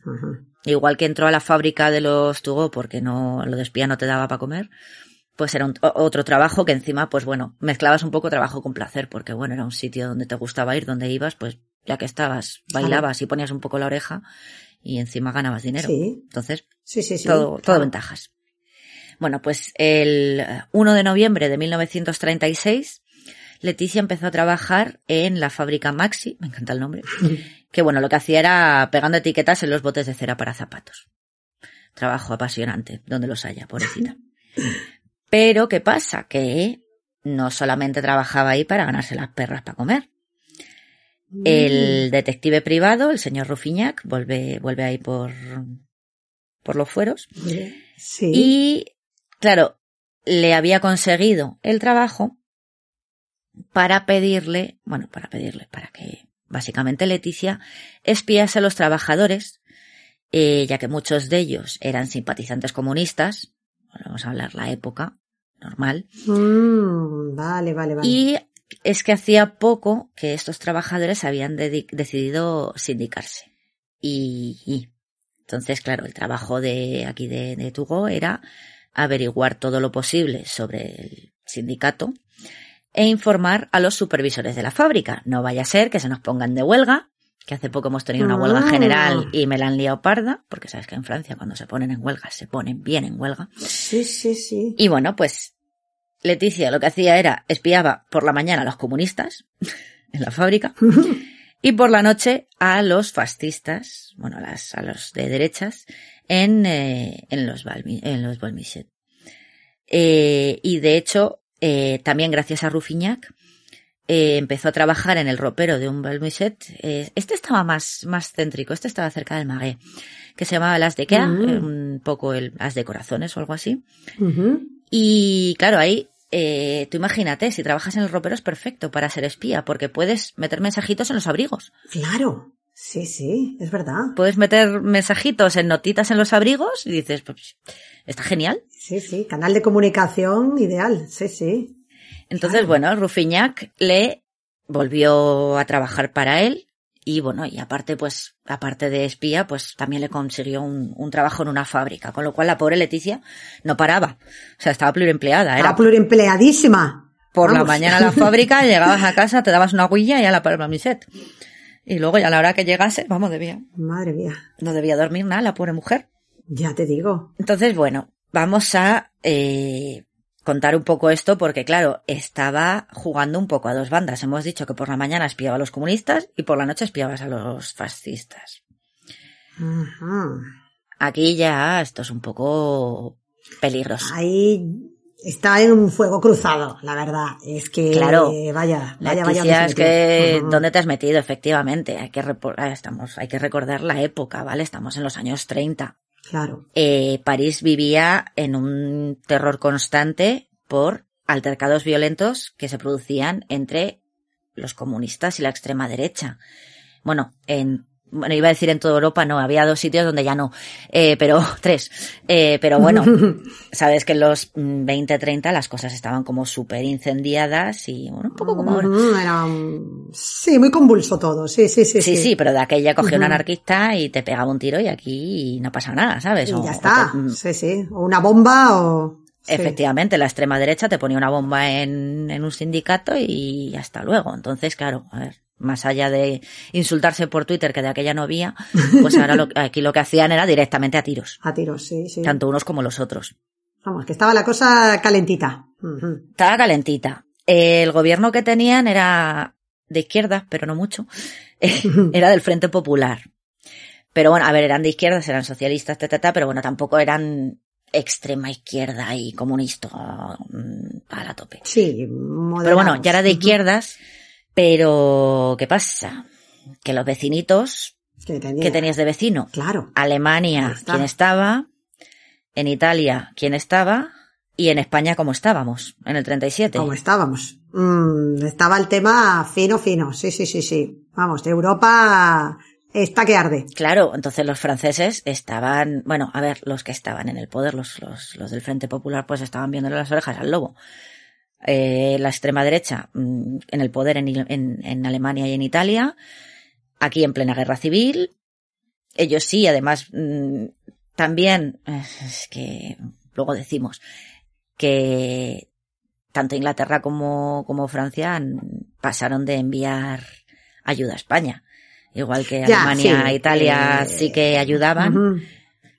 Igual que entró a la fábrica de los Tugo porque no, lo de espía no te daba para comer, pues era un- otro trabajo que encima, pues bueno, mezclabas un poco trabajo con placer, porque bueno, era un sitio donde te gustaba ir, donde ibas, pues ya que estabas, bailabas y ponías un poco la oreja y encima ganabas dinero. Sí. Entonces, Sí, sí, sí. todo, todo claro. ventajas. Bueno, pues el 1 de noviembre de 1936, Leticia empezó a trabajar en la fábrica Maxi, me encanta el nombre, que bueno, lo que hacía era pegando etiquetas en los botes de cera para zapatos. Trabajo apasionante, donde los haya, pobrecita. Pero, ¿qué pasa? Que no solamente trabajaba ahí para ganarse las perras para comer. Mm. El detective privado, el señor Rufiñac, vuelve, vuelve ahí por, por los fueros. Sí. Y, claro, le había conseguido el trabajo para pedirle, bueno, para pedirle, para que básicamente Leticia espiase a los trabajadores, eh, ya que muchos de ellos eran simpatizantes comunistas, vamos a hablar la época normal, Mm, vale, vale, vale. y es que hacía poco que estos trabajadores habían decidido sindicarse. Y, y entonces, claro, el trabajo de aquí de, de Tugo era averiguar todo lo posible sobre el sindicato e informar a los supervisores de la fábrica. No vaya a ser que se nos pongan de huelga, que hace poco hemos tenido una huelga Ah. general y me la han liado parda, porque sabes que en Francia cuando se ponen en huelga se ponen bien en huelga. Sí, sí, sí. Y bueno, pues Leticia lo que hacía era espiaba por la mañana a los comunistas en la fábrica y por la noche a los fascistas, bueno, a, las, a los de derechas en, eh, en los Balmi, en los Balmichet. Eh, y de hecho, eh, también gracias a Rufiñac, eh, empezó a trabajar en el ropero de un Balmichet. Eh, este estaba más, más céntrico, este estaba cerca del Magué, que se llamaba Las de Kea, Mm. eh, un poco el As de Corazones o algo así. Y claro, ahí, eh, tú imagínate, si trabajas en el ropero es perfecto para ser espía, porque puedes meter mensajitos en los abrigos. Claro. Sí, sí, es verdad. Puedes meter mensajitos en notitas en los abrigos y dices, pues, está genial. Sí, sí, canal de comunicación ideal. Sí, sí. Entonces, Claro. bueno, Rufiñac le volvió a trabajar para él y bueno, y aparte, pues, aparte de espía, pues también le consiguió un, un trabajo en una fábrica, con lo cual la pobre Leticia no paraba. O sea, estaba pluriempleada. Era Era pluriempleadísima. por la mañana a la fábrica, llegabas a casa, te dabas una huilla y a la palma miset. Y luego ya a la hora que llegase, vamos, debía, Madre mía. no debía dormir nada la pobre mujer. Ya te digo. Entonces, bueno, vamos a eh, contar un poco esto porque, claro, estaba jugando un poco a dos bandas. Hemos dicho que por la mañana espiaba a los comunistas y por la noche espiabas a los fascistas. Aquí ya esto es un poco peligroso. Ahí está en un fuego cruzado, la verdad. Es que, Claro. vaya, vaya, vaya. Leticia, es que. ¿dónde te has metido? Efectivamente, hay que, ah, estamos, hay que recordar la época, ¿vale? Estamos en los años 30. Claro. Eh, París vivía en un terror constante por altercados violentos que se producían entre los comunistas y la extrema derecha. Bueno, en, bueno, iba a decir en toda Europa, no, había dos sitios donde ya no, eh, pero tres. Eh, pero bueno, sabes que en los mm, 20, 30 las cosas estaban como súper incendiadas y bueno, un poco como ahora. Era Sí, muy convulso todo. Sí, sí, sí. Sí, sí, pero de aquella cogió un anarquista y te pegaba un tiro y aquí no pasa nada, ¿sabes? Y ya o está. te- mm, Sí, sí. O una bomba o... sí. Efectivamente, la extrema derecha te ponía una bomba en, en un sindicato y hasta luego. Entonces, claro, a ver, más allá de insultarse por Twitter, que de aquella no había, pues ahora lo, aquí lo que hacían era directamente a tiros, A tiros, sí, sí. tanto unos como los otros. Vamos, que estaba la cosa calentita. Estaba calentita. El gobierno que tenían era de izquierda, pero no mucho. era del Frente Popular. Pero bueno, a ver, eran de izquierdas, eran socialistas, ta, ta, ta, pero bueno, tampoco eran extrema izquierda y comunista mm, a la tope. Sí, Pero bueno, ya era de izquierdas, pero ¿qué pasa? Que los vecinitos, Que tenía. ¿qué tenías de vecino? Claro. Alemania. ¿quién estaba? En Italia, ¿quién estaba? ¿Y en España cómo estábamos? En el 37. ¿Cómo estábamos? Mm, estaba el tema fino, fino. Sí, sí, sí, sí. Vamos, Europa está que arde. Claro, entonces los franceses estaban, bueno, a ver, los que estaban en el poder, los, los, los del Frente Popular, pues estaban viéndole las orejas al lobo. Eh, la extrema derecha mm, en el poder en, en, en Alemania y en Italia, aquí en plena guerra civil. Ellos sí, además, mm, también, eh, es que luego decimos que tanto Inglaterra como, como Francia pasaron de enviar ayuda a España. Igual que Ya, Alemania sí, e Italia eh, sí que ayudaban.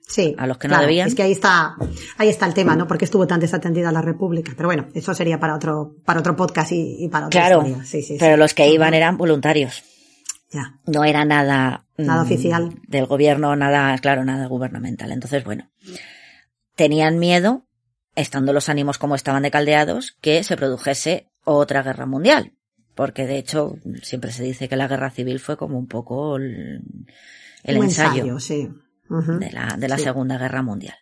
Sí. a los que no claro, debían. Es que ahí está, ahí está el tema, ¿no? Porque estuvo tan desatendida la República. Pero bueno, eso sería para otro, para otro podcast y, y para otra Claro, historia. Sí, sí, sí. pero los que iban eran voluntarios. Ya. No era nada... Nada mm, oficial. Del gobierno, nada, claro, nada gubernamental. Entonces, bueno, tenían miedo, estando los ánimos como estaban decaldeados, que se produjese otra guerra mundial. Porque de hecho, siempre se dice que la guerra civil fue como un poco el, el Un ensayo, sí. De la, de la Sí. Segunda Guerra Mundial.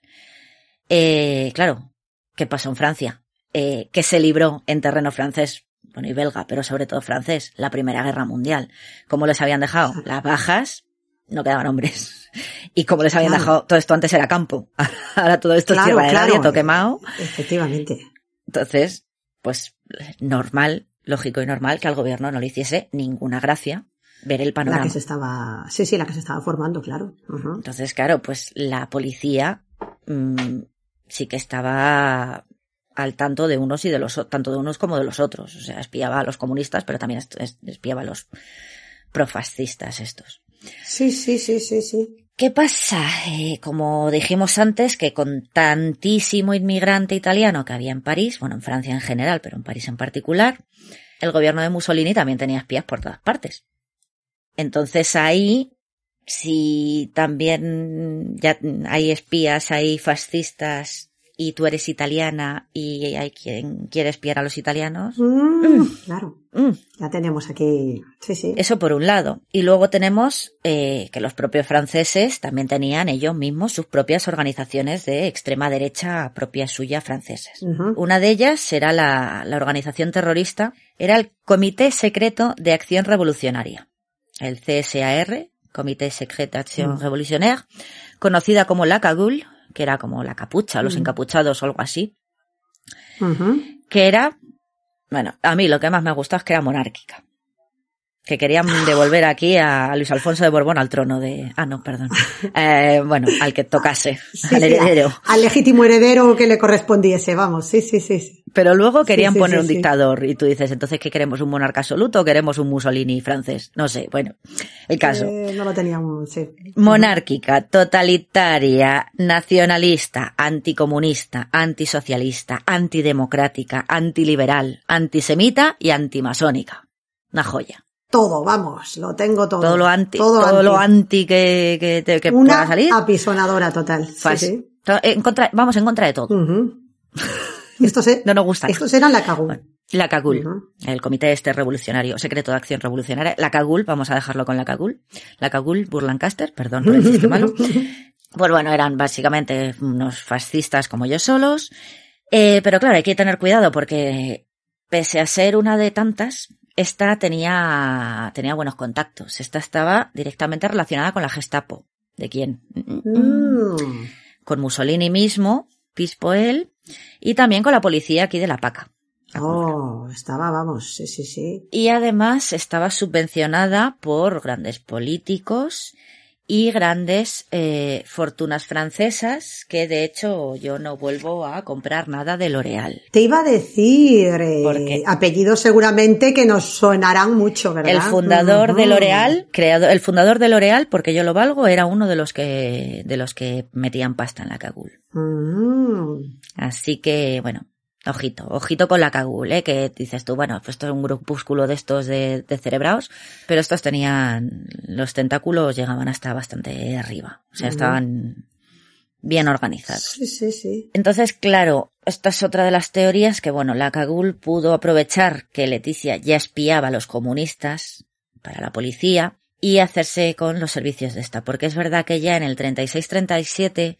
Eh, claro, ¿qué pasó en Francia? Eh, que se libró en terreno francés, bueno, y belga, pero sobre todo francés, la Primera Guerra Mundial. ¿Cómo les habían dejado? Las bajas, no quedaban hombres. Y como les habían Claro. dejado, todo esto antes era campo. Ahora todo esto Claro, es tierra de claro. nadie, quemado. Efectivamente. Entonces, pues normal, lógico y normal que al gobierno no le hiciese ninguna gracia ver el La panorama. que se estaba, sí, sí, la que se estaba formando, claro. Entonces, claro, pues la policía mm, sí que estaba al tanto de unos y de los tanto de unos como de los otros. O sea, espiaba a los comunistas, pero también espiaba a los profascistas estos. Sí, sí, sí, sí, sí. ¿Qué pasa? Eh, como dijimos antes, que con tantísimo inmigrante italiano que había en París, bueno, en Francia en general, pero en París en particular, el gobierno de Mussolini también tenía espías por todas partes. Entonces ahí, si también ya hay espías, hay fascistas y tú eres italiana y hay quien quiere espiar a los italianos, Mm, Claro. mm, Ya tenemos aquí, sí, sí. eso por un lado. Y luego tenemos eh, que los propios franceses también tenían ellos mismos sus propias organizaciones de extrema derecha propias suyas franceses. Una de ellas era la, la organización terrorista, era el Comité Secreto de Acción Revolucionaria, el CSAR, Comité Secret d'Action Mm. Revolutionnaire, conocida como la Cagoule, que era como la capucha, los Mm. encapuchados o algo así, que era, bueno, a mí lo que más me gustó es que era monárquica. Que querían devolver aquí a Luis Alfonso de Borbón al trono de, ah, no, perdón. Eh, bueno, al que tocase, Sí, al heredero. al legítimo heredero que le correspondiese, vamos, sí, sí, sí. sí. Pero luego querían sí, poner un dictador y tú dices, entonces, ¿qué queremos? ¿Un monarca absoluto o queremos un Mussolini francés? No sé, bueno, el caso. Eh, no lo teníamos, sí. Monárquica, totalitaria, nacionalista, anticomunista, antisocialista, antidemocrática, antiliberal, antisemita y antimasónica. Una joya. Todo, vamos, lo tengo todo. Todo lo anti, Todo todo, lo anti. que, que, te- que Una pueda salir. apisonadora total. Sí, fas- sí. en contra- vamos en contra de todo. Estos, e- No nos gusta. estos eran la. Bueno, La CAGUL, el Comité Este Revolucionario, Secreto de Acción Revolucionaria. La CAGUL, vamos a dejarlo con la CAGUL. La CAGUL Burlancaster, perdón por el chiste malo. Pues bueno, eran básicamente unos fascistas como yo solos. Eh, pero claro, hay que tener cuidado porque pese a ser una de tantas, esta tenía, tenía buenos contactos. Esta estaba directamente relacionada con la Gestapo. ¿De quién? Mm. Con Mussolini mismo, Pispo él, y también con la policía aquí de La Paca. Oh, estaba, vamos, sí, sí, sí. Y además estaba subvencionada por grandes políticos y grandes eh, fortunas francesas, que de hecho yo no vuelvo a comprar nada de L'Oréal. Te iba a decir eh, apellidos seguramente que nos sonarán mucho, ¿verdad? El fundador de Ujú. L'Oréal, creado, el fundador de L'Oréal, porque yo lo valgo, era uno de los que, de los que metían pasta en la cagul. Mm. Así que, bueno, ojito, ojito con la cagul, ¿eh? que dices tú, bueno, pues esto es un grupúsculo de estos de, de cerebraos, pero estos tenían, los tentáculos llegaban hasta bastante arriba, o sea, estaban bien organizados. Sí, sí, sí. Entonces, claro, esta es otra de las teorías que, bueno, la Cagul pudo aprovechar que Leticia ya espiaba a los comunistas para la policía y hacerse con los servicios de esta, porque es verdad que ya en el 36-37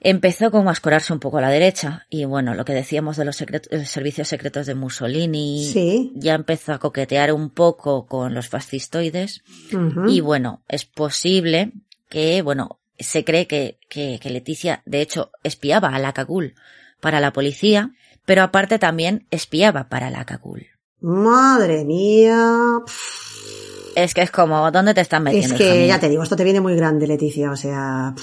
empezó como a escorarse un poco a la derecha y bueno, lo que decíamos de los servicios secretos de Mussolini sí. ya empezó a coquetear un poco con los fascistoides y bueno, es posible que, bueno, se cree que, que, que Leticia de hecho espiaba a la Cagul para la policía, pero aparte también espiaba para la Cagul. Madre mía. Es que es como, ¿dónde te están metiendo? Es que ya te digo, esto te viene muy grande, Leticia, o sea...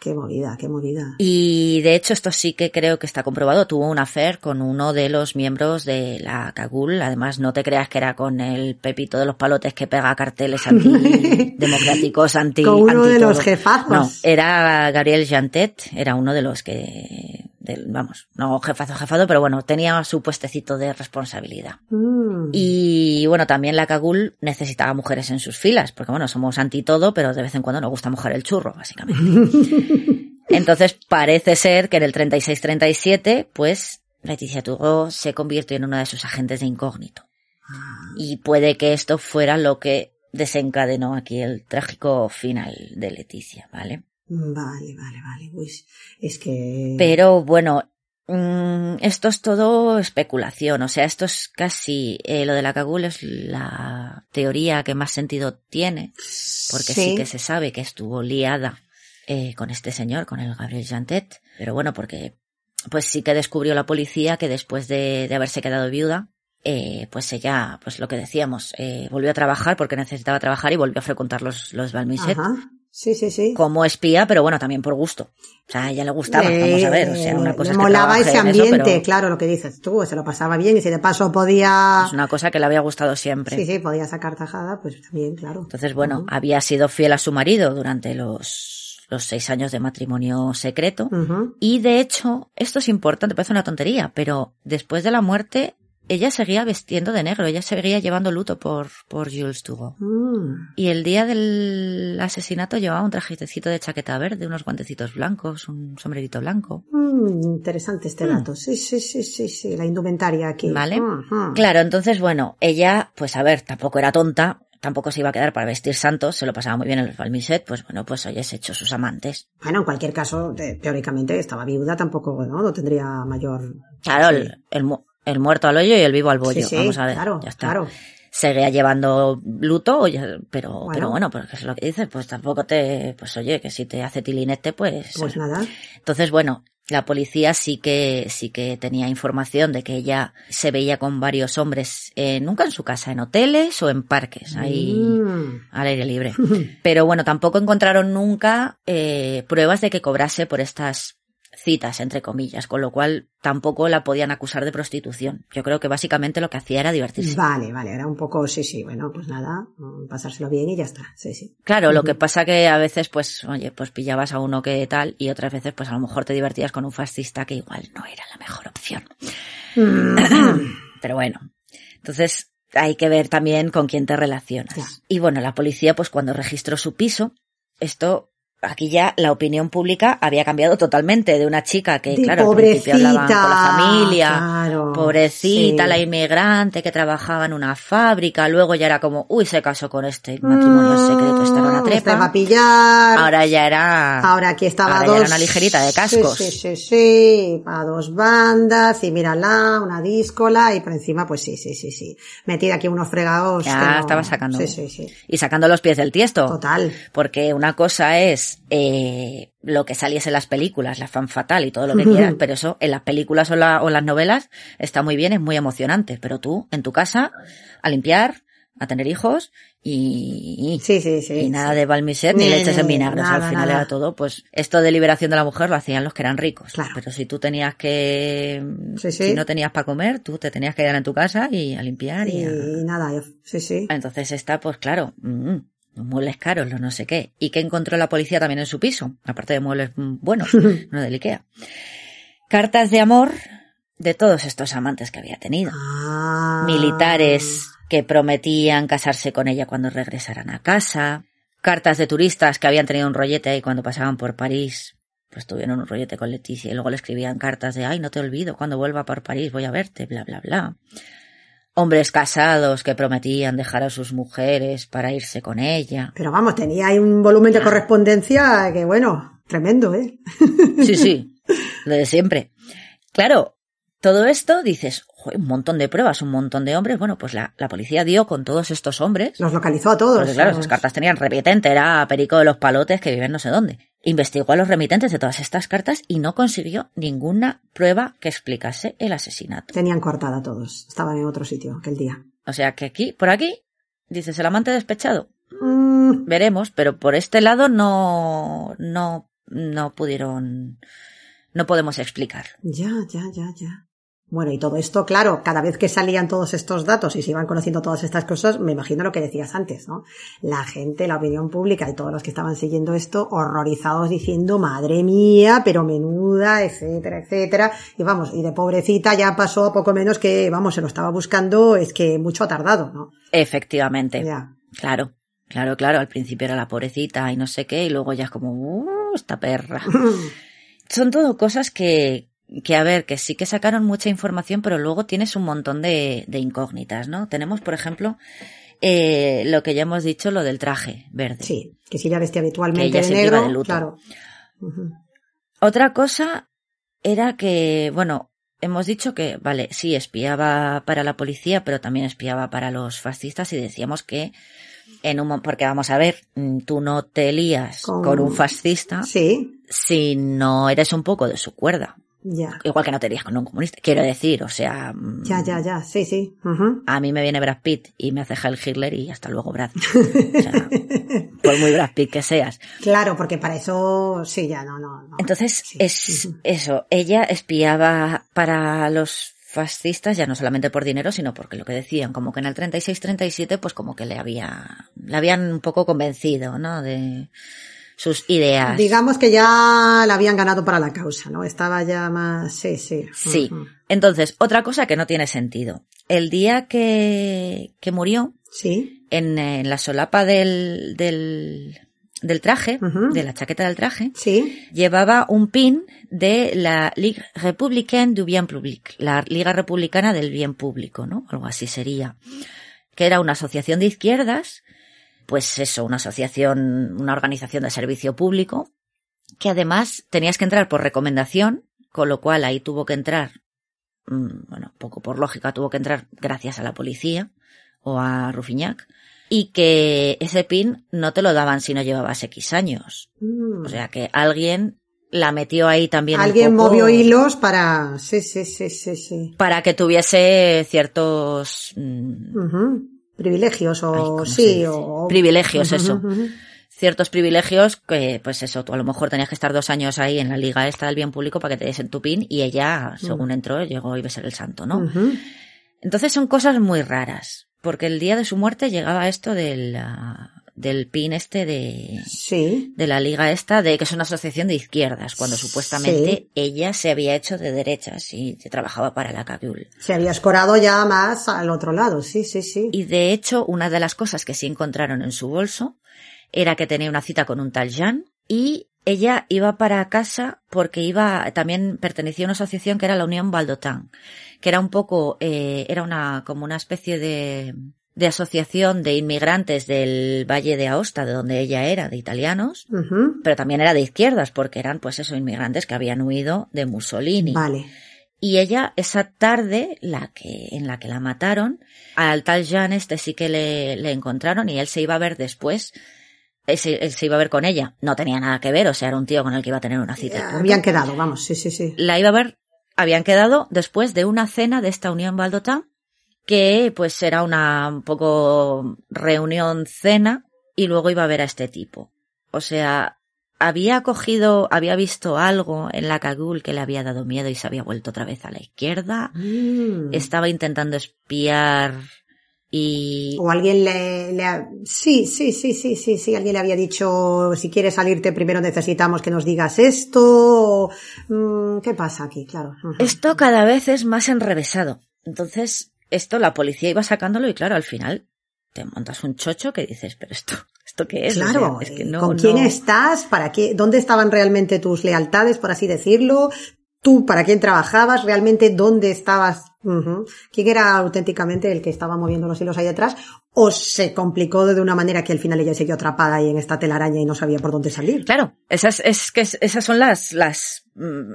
Qué movida, qué movida. Y de hecho esto sí que creo que está comprobado. Tuvo un affair con uno de los miembros de la Cagul. Además, no te creas que era con el pepito de los palotes que pega carteles antidemocráticos, anti... Con uno anti de los jefazos. No, era Gabriel Jantet, era uno de los que... Del, vamos, no jefazo, jefado, pero bueno, tenía su puestecito de responsabilidad. Mm. Y bueno, también la Cagul necesitaba mujeres en sus filas, porque bueno, somos anti todo, pero de vez en cuando nos gusta mojar el churro, básicamente. Entonces parece ser que en el 36-37, pues Leticia Turgot se convirtió en una de sus agentes de incógnito. Y puede que esto fuera lo que desencadenó aquí el trágico final de Leticia, ¿vale? Vale, vale, vale. Pues es que. Pero bueno, mmm, esto es todo especulación. O sea, esto es casi. Eh, lo de la Cagul es la teoría que más sentido tiene. Porque sí, sí que se sabe que estuvo liada eh, con este señor, con el Gabriel Jantet. Pero bueno, porque. Pues sí que descubrió la policía que después de, de haberse quedado viuda, eh, pues ella, pues lo que decíamos, eh, volvió a trabajar porque necesitaba trabajar y volvió a frecuentar los, los Balmiset. Ajá. Sí, sí, sí. Como espía, pero bueno, también por gusto. O sea, a ella le gustaba, eh, vamos a ver. O sea, una cosa le es molaba que ese ambiente, eso, pero claro, lo que dices tú, se lo pasaba bien y si de paso podía. Es una cosa que le había gustado siempre. Sí, sí, podía sacar tajada, pues también, claro. Entonces, bueno, uh -huh. había sido fiel a su marido durante los, los seis años de matrimonio secreto. Uh -huh. Y de hecho, esto es importante, parece una tontería, pero después de la muerte, ella seguía vestiendo de negro, ella seguía llevando luto por, por Jules Turgot. Mm. Y el día del asesinato llevaba un trajecito de chaqueta verde, unos guantecitos blancos, un sombrerito blanco. Mm, interesante este dato. Mm. Sí, sí, sí, sí, sí, la indumentaria aquí. Vale. Claro, entonces, bueno, ella, pues a ver, tampoco era tonta, tampoco se iba a quedar para vestir santos, se lo pasaba muy bien en el Balmiset, pues bueno, pues oye, se echó sus amantes. Bueno, en cualquier caso, teóricamente estaba viuda, tampoco, ¿no? No tendría mayor... Claro, sí. el, el, el muerto al hoyo y el vivo al bollo. Sí, sí, Vamos a ver. Claro, ya está. claro. Seguía llevando luto, pero Bueno. pero bueno, pues es lo que dices, pues tampoco te, pues oye, que si te hace tilinete, pues. Pues nada. Entonces, bueno, la policía sí que, sí que tenía información de que ella se veía con varios hombres, eh, nunca en su casa, en hoteles o en parques, ahí Mm. al aire libre. Pero bueno, tampoco encontraron nunca eh, pruebas de que cobrase por estas citas, entre comillas, con lo cual tampoco la podían acusar de prostitución. Yo creo que básicamente lo que hacía era divertirse. Vale, vale, era un poco, sí, sí, bueno, pues nada, pasárselo bien y ya está, sí, sí. Claro, uh -huh. lo que pasa que a veces, pues, oye, pues pillabas a uno que tal y otras veces, pues a lo mejor te divertías con un fascista que igual no era la mejor opción. Mm. Pero bueno, entonces hay que ver también con quién te relacionas. Ya. Y bueno, la policía, pues cuando registró su piso, esto aquí ya la opinión pública había cambiado totalmente de una chica que, De claro, al pobrecita, principio hablaban con la familia, claro, pobrecita, sí. la inmigrante que trabajaba en una fábrica, luego ya era como, uy, se casó con este matrimonio Mm, secreto, esta era una Te va a trepa. pillar. Ahora ya era, Ahora aquí estaba ahora ya dos. era una ligerita de cascos. Sí, sí, sí, sí, a dos bandas, y mírala, una díscola, y por encima, pues sí, sí, sí, sí. Metida aquí unos fregados. Ya no- estaba sacando. Sí, sí, sí. Y sacando los pies del tiesto. Total. Porque una cosa es eh, lo que saliese en las películas, la fan fatal y todo lo que quieras, pero eso en las películas o, la, o las novelas está muy bien, es muy emocionante. Pero tú, en tu casa, a limpiar, a tener hijos y, Sí, sí, sí. y nada de balmiset ni Ni- leches en vinagre. O sea, nada, al final nada. era todo, pues esto de liberación de la mujer lo hacían los que eran ricos. Claro. Pero si tú tenías que, si no tenías para comer, tú te tenías que quedar en tu casa y a limpiar y, Y a... nada, yo- sí, sí. Entonces está, pues claro, mm, muebles caros, los no sé qué. ¿Y qué encontró la policía también en su piso? Aparte de muebles mm, buenos, no del Ikea. Cartas de amor de todos estos amantes que había tenido. Ah. Militares que prometían casarse con ella cuando regresaran a casa. Cartas de turistas que habían tenido un rollete ahí cuando pasaban por París. Pues tuvieron un rollete con Leticia y luego le escribían cartas de, ay, no te olvido, cuando vuelva por París voy a verte, bla, bla, bla. Hombres casados que prometían dejar a sus mujeres para irse con ella. Pero vamos, tenía ahí un volumen de correspondencia que bueno. Tremendo, ¿eh? Sí, sí, lo de siempre. Claro, todo esto dices, un montón de pruebas, un montón de hombres. Bueno, pues la, la policía dio con todos estos hombres. Los localizó a todos. Porque claro, esas cartas tenían remitente, era Perico de los Palotes que vive en no sé dónde. Investigó a los remitentes de todas estas cartas y no consiguió ninguna prueba que explicase el asesinato. Tenían cortada a todos. Estaban en otro sitio aquel día. O sea que aquí, por aquí, dices el amante despechado. Mm, Veremos, pero por este lado no, no, no pudieron, no podemos explicar. ya, ya, ya, ya. Bueno, y todo esto, claro, cada vez que salían todos estos datos y se iban conociendo todas estas cosas, me imagino lo que decías antes, ¿no? La gente, la opinión pública y todos los que estaban siguiendo esto, horrorizados diciendo, madre mía, pero menuda, etcétera, etcétera. Y vamos, y de pobrecita ya pasó a poco menos que, vamos, se lo estaba buscando, es que mucho ha tardado, ¿no? Efectivamente. Ya. Claro, claro, claro. Al principio era la pobrecita y no sé qué, y luego ya es como, uh, esta perra. Son todo cosas que, que a ver, que sí que sacaron mucha información, pero luego tienes un montón de, de incógnitas, ¿no? Tenemos, por ejemplo, eh, lo que ya hemos dicho, lo del traje verde. Sí, que si ya vestía habitualmente Que ella de negro, de luto. claro. Otra cosa era que, bueno, hemos dicho que, vale, sí, espiaba para la policía, pero también espiaba para los fascistas y decíamos que en un porque vamos a ver, mm, tú no te lías Con- con un fascista Sí, si no eres un poco de su cuerda. Ya. Igual que no te lías con un comunista. Quiero decir, o sea, mm, Ya, ya, ya, sí, sí. A mí me viene Brad Pitt y me hace Heil Hitler y hasta luego Brad. O sea, por muy Brad Pitt que seas. Claro, porque para eso, sí, ya, no, no. no. Entonces, Sí. es eso, ella espiaba para los fascistas ya no solamente por dinero, sino porque lo que decían, como que en el 36-37, pues como que le había, le habían un poco convencido, ¿no? De sus ideas. Digamos que ya la habían ganado para la causa, ¿no? Estaba ya más, sí, sí. Sí. Entonces, otra cosa que no tiene sentido. El día que, que murió, Sí. en, en la solapa del, del, del traje, de la chaqueta del traje, Sí. llevaba un pin de la Ligue Républicaine du Bien Public, la Liga Republicana del Bien Público, ¿no? Algo así sería. Que era una asociación de izquierdas, pues eso, una asociación, una organización de servicio público, que además tenías que entrar por recomendación, con lo cual ahí tuvo que entrar, mm, bueno, poco por lógica, tuvo que entrar gracias a la policía o a Rufiñac, y que ese pin no te lo daban si no llevabas X años. Mm. O sea que alguien la metió ahí también. un Alguien poco movió hilos para, sí, sí, sí, sí, sí. Para que tuviese ciertos mm. Privilegios o, ¿cómo se sí, o. privilegios, eso. Ciertos privilegios que, pues eso, tú a lo mejor tenías que estar dos años ahí en la liga esta del bien público para que te diesen tu pin y ella, según entró, llegó y iba a ser el santo, ¿no? Entonces son cosas muy raras. Porque el día de su muerte llegaba esto del, ah, del pin este de, Sí. de la liga esta de que es una asociación de izquierdas, cuando supuestamente Sí. ella se había hecho de derechas y trabajaba para la CACUL. Se había escorado ya más al otro lado, sí, sí, sí. Y de hecho, una de las cosas que sí encontraron en su bolso era que tenía una cita con un tal Jean y ella iba para casa porque iba, también pertenecía a una asociación que era la Unión Baldotán, que era un poco, eh, era una, como una especie de, de asociación de inmigrantes del Valle de Aosta, de donde ella era, de italianos, pero también era de izquierdas, porque eran pues esos inmigrantes que habían huido de Mussolini. Vale. Y ella, esa tarde, la que, en la que la mataron, al tal Jean este sí que le, le encontraron y él se iba a ver después. Él se, él se iba a ver con ella. No tenía nada que ver, o sea, era un tío con el que iba a tener una cita. Habían quedado, vamos, sí, sí, sí. La iba a ver, habían quedado después de una cena de esta Unión Baldotá, que pues era una un poco reunión cena y luego iba a ver a este tipo. O sea, había cogido, había visto algo en la Cagul que le había dado miedo y se había vuelto otra vez a la izquierda. Mm. Estaba intentando espiar y O alguien le, le ha- sí, sí, sí, sí, sí, sí, alguien le había dicho, si quieres salirte primero necesitamos que nos digas esto, o, mm, ¿qué pasa aquí? Claro. Esto cada vez es más enrevesado. Entonces, esto la policía iba sacándolo y claro, al final te montas un chocho que dices, pero esto, ¿esto qué es? O sea, Claro, es que eh, no, ¿con quién no- estás? ¿Para qué? ¿Dónde estaban realmente tus lealtades, por así decirlo? ¿Tú para quién trabajabas? ¿Realmente dónde estabas. ¿Quién era auténticamente el que estaba moviendo los hilos ahí detrás? ¿O se complicó de una manera que al final ella siguió atrapada ahí en esta telaraña y no sabía por dónde salir? Claro, esas, es que es- esas son las, las, mm,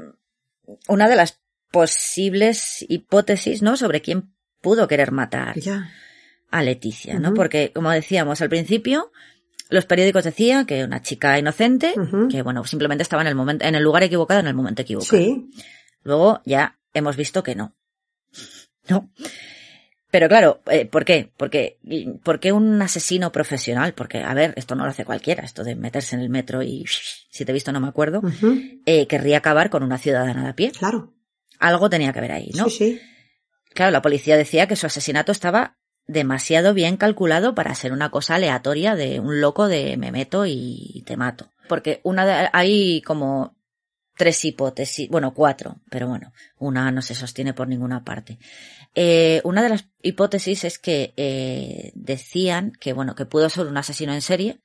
una de las posibles hipótesis, ¿no? Sobre quién pudo querer matar Ya. a Leticia, ¿no? Porque, como decíamos al principio, los periódicos decían que una chica inocente, que bueno, simplemente estaba en el momento, en el lugar equivocado, en el momento equivocado. Sí. Luego ya hemos visto que no. No. Pero claro, eh, ¿por qué? Porque, ¿por qué un asesino profesional? Porque, a ver, esto no lo hace cualquiera, esto de meterse en el metro y si te he visto no me acuerdo, eh, querría acabar con una ciudadana de a pie. Claro. Algo tenía que ver ahí, ¿no? Sí, sí. Claro, la policía decía que su asesinato estaba demasiado bien calculado para ser una cosa aleatoria de un loco de me meto y te mato. Porque una de, hay como tres hipótesis, bueno, cuatro, pero bueno, una no se sostiene por ninguna parte. Eh, una de las hipótesis es que eh, decían que, bueno, que pudo ser un asesino en serie,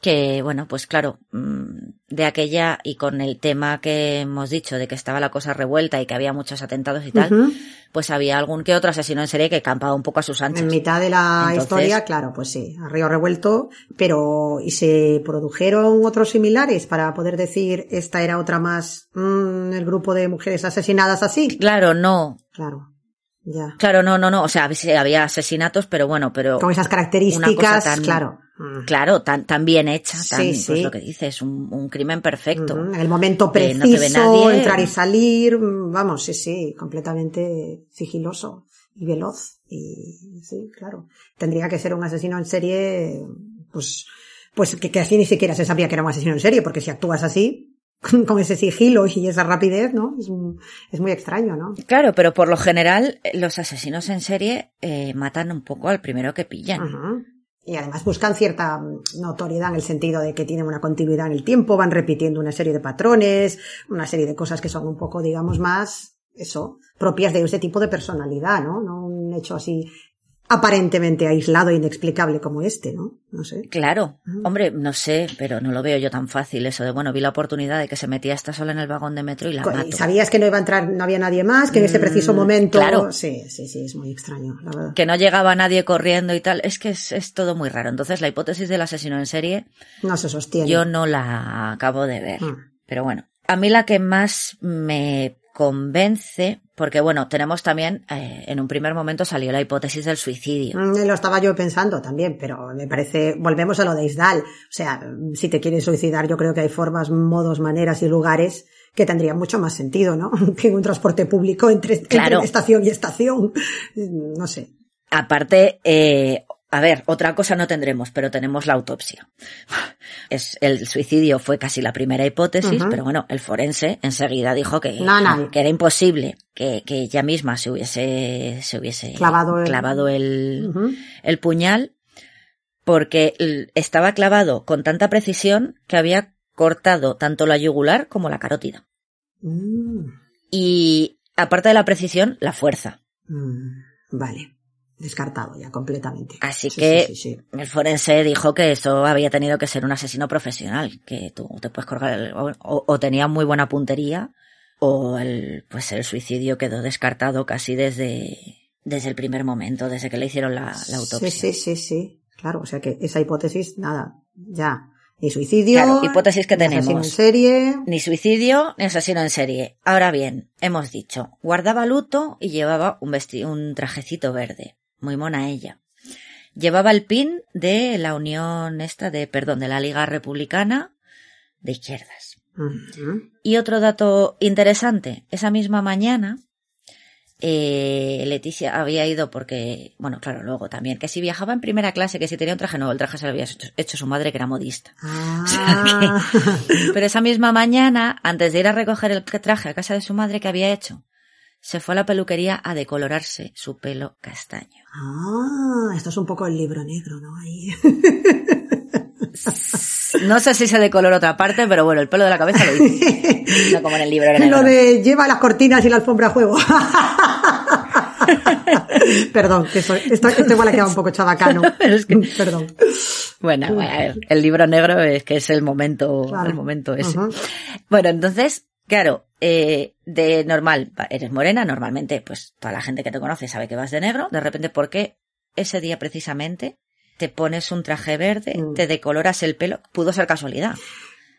que, bueno, pues claro, mm, de aquella y con el tema que hemos dicho de que estaba la cosa revuelta y que había muchos atentados y tal, pues había algún que otro asesino en serie que campaba un poco a sus anchas. En mitad de la Entonces- historia, claro, pues sí, a río revuelto, pero ¿y se produjeron otros similares para poder decir esta era otra más mm, el grupo de mujeres asesinadas así? Claro, no. Claro, ya. Claro, no, no, no. O sea, había asesinatos, pero bueno, pero Con esas características, tan- claro. Claro, tan, tan bien hecha, tan, Sí, pues lo que dices, un, un crimen perfecto. En el momento no preciso, nadie. entrar y salir, vamos, sí, sí, completamente sigiloso y veloz. Y sí, claro. Tendría que ser un asesino en serie, pues, pues que, que así ni siquiera se sabía que era un asesino en serie, porque si actúas así, con ese sigilo y esa rapidez, ¿no? Es, un- es muy extraño, ¿no? Claro, pero por lo general, eh, los asesinos en serie eh, matan un poco al primero que pillan. Y además buscan cierta mm, notoriedad en el sentido de que tienen una continuidad en el tiempo, van repitiendo una serie de patrones, una serie de cosas que son un poco, digamos, más, eso, propias de ese tipo de personalidad, ¿no? No un hecho así aparentemente aislado e inexplicable como este, ¿no? No sé. Claro, Ujú. hombre, no sé, pero no lo veo yo tan fácil eso de, bueno, vi la oportunidad de que se metía esta sola en el vagón de metro y la mato. Sabías que no iba a entrar, no había nadie más, que en ese Mm, preciso momento. claro. Sí, sí, sí, es muy extraño, la verdad. Que no llegaba nadie corriendo y tal, es que es, es todo muy raro. Entonces, la hipótesis del asesino en serie, No se sostiene. yo no la acabo de ver. Mm. Pero bueno, a mí la que más me convence, porque bueno, tenemos también, eh, en un primer momento salió la hipótesis del suicidio. Mm, Lo estaba yo pensando también, pero me parece, volvemos a lo de Isdal. O sea, si te quieres suicidar, yo creo que hay formas, modos, maneras y lugares que tendrían mucho más sentido, ¿no? Que un transporte público entre, entre estación y estación. No sé. Aparte, eh, a ver, otra cosa no tendremos, pero tenemos la autopsia. Es, el suicidio fue casi la primera hipótesis, pero bueno, el forense enseguida dijo que, No, no. que era imposible que, que ella misma se hubiese, se hubiese Clavado el- clavado el, Ujú. el puñal porque estaba clavado con tanta precisión que había cortado tanto la yugular como la carótida. Mm, Y aparte de la precisión, la fuerza. mm, vale. Descartado ya completamente. Así Sí, que sí, el forense dijo que eso había tenido que ser un asesino profesional, que tú te puedes colgar, el- o, tenía muy buena puntería, o el, pues el suicidio quedó descartado casi desde, desde el primer momento, desde que le hicieron la, la autopsia. Sí, sí, sí, sí. Claro, o sea que esa hipótesis, nada, ya. Ni suicidio. Claro, hipótesis que ni asesino tenemos. en serie. Ni suicidio, ni asesino en serie. Ahora bien, hemos dicho, guardaba luto y llevaba un vesti un trajecito verde. Muy mona ella. Llevaba el pin de la Unión esta de, perdón, de la Liga Republicana de Izquierdas. Y otro dato interesante, esa misma mañana, eh, Leticia había ido porque, bueno, claro, luego también, que si viajaba en primera clase, que si tenía un traje nuevo, el traje se lo había hecho, hecho su madre, que era modista. Ah. Pero esa misma mañana, antes de ir a recoger el traje a casa de su madre que había hecho, se fue a la peluquería a decolorarse su pelo castaño. Ah, esto es un poco el libro negro, ¿no? Ahí. No sé si se decoloró otra parte, pero bueno, el pelo de la cabeza lo hizo. No como en el libro negro. Lo de lleva las cortinas y la alfombra a juego. Perdón, que esto, esto, esto igual ha quedado un poco chabacano. Es que- Perdón. Bueno, a ver, el libro negro es que es el momento, Claro. el momento ese. Bueno, entonces, Claro, eh, de normal, eres morena, normalmente, pues toda la gente que te conoce sabe que vas de negro. De repente, ¿por qué ese día precisamente te pones un traje verde, Mm. te decoloras el pelo? Pudo ser casualidad,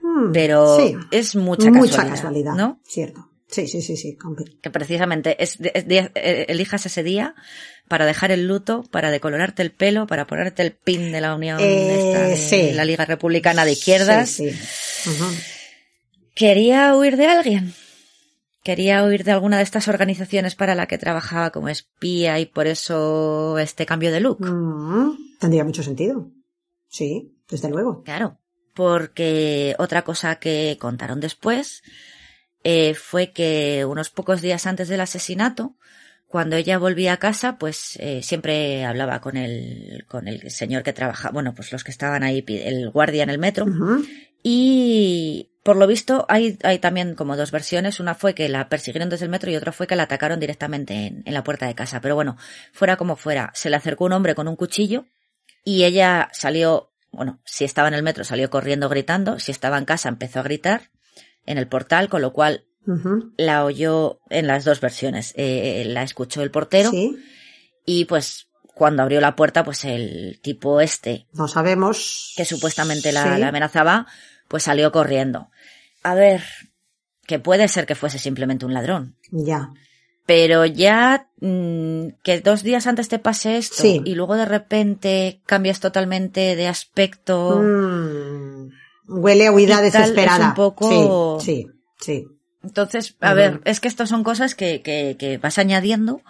Mm, pero sí, es mucha, mucha casualidad, casualidad, ¿no? Cierto. Sí, sí, sí, sí. Que precisamente es, es día- eh, elijas ese día para dejar el luto, para decolorarte el pelo, para ponerte el pin de la Unión Eh, esta de sí. la Liga Republicana de Izquierdas. Sí, sí. Quería huir de alguien. Quería huir de alguna de estas organizaciones para la que trabajaba como espía y por eso este cambio de look. Mm, Tendría mucho sentido. Sí, desde luego. Claro, porque otra cosa que contaron después eh, fue que unos pocos días antes del asesinato, cuando ella volvía a casa, pues eh, siempre hablaba con el, con el señor que trabajaba, bueno, pues los que estaban ahí, el guardia en el metro. Y por lo visto hay, hay también como dos versiones. Una fue que la persiguieron desde el metro y otra fue que la atacaron directamente en, en la puerta de casa. Pero bueno, fuera como fuera, se le acercó un hombre con un cuchillo y ella salió, bueno, si estaba en el metro salió corriendo gritando, si estaba en casa empezó a gritar en el portal, con lo cual la oyó en las dos versiones. Eh, la escuchó el portero Sí, y pues cuando abrió la puerta, pues el tipo este no sabemos. que supuestamente la, Sí. la amenazaba, pues salió corriendo. A ver, que puede ser que fuese simplemente un ladrón. Ya. Pero ya mm, que dos días antes te pase esto Sí. y luego de repente cambias totalmente de aspecto. Mm, Huele a huida desesperada. es un poco- Sí, sí, sí. Entonces, a ver, es que estas son cosas que, que, que vas añadiendo,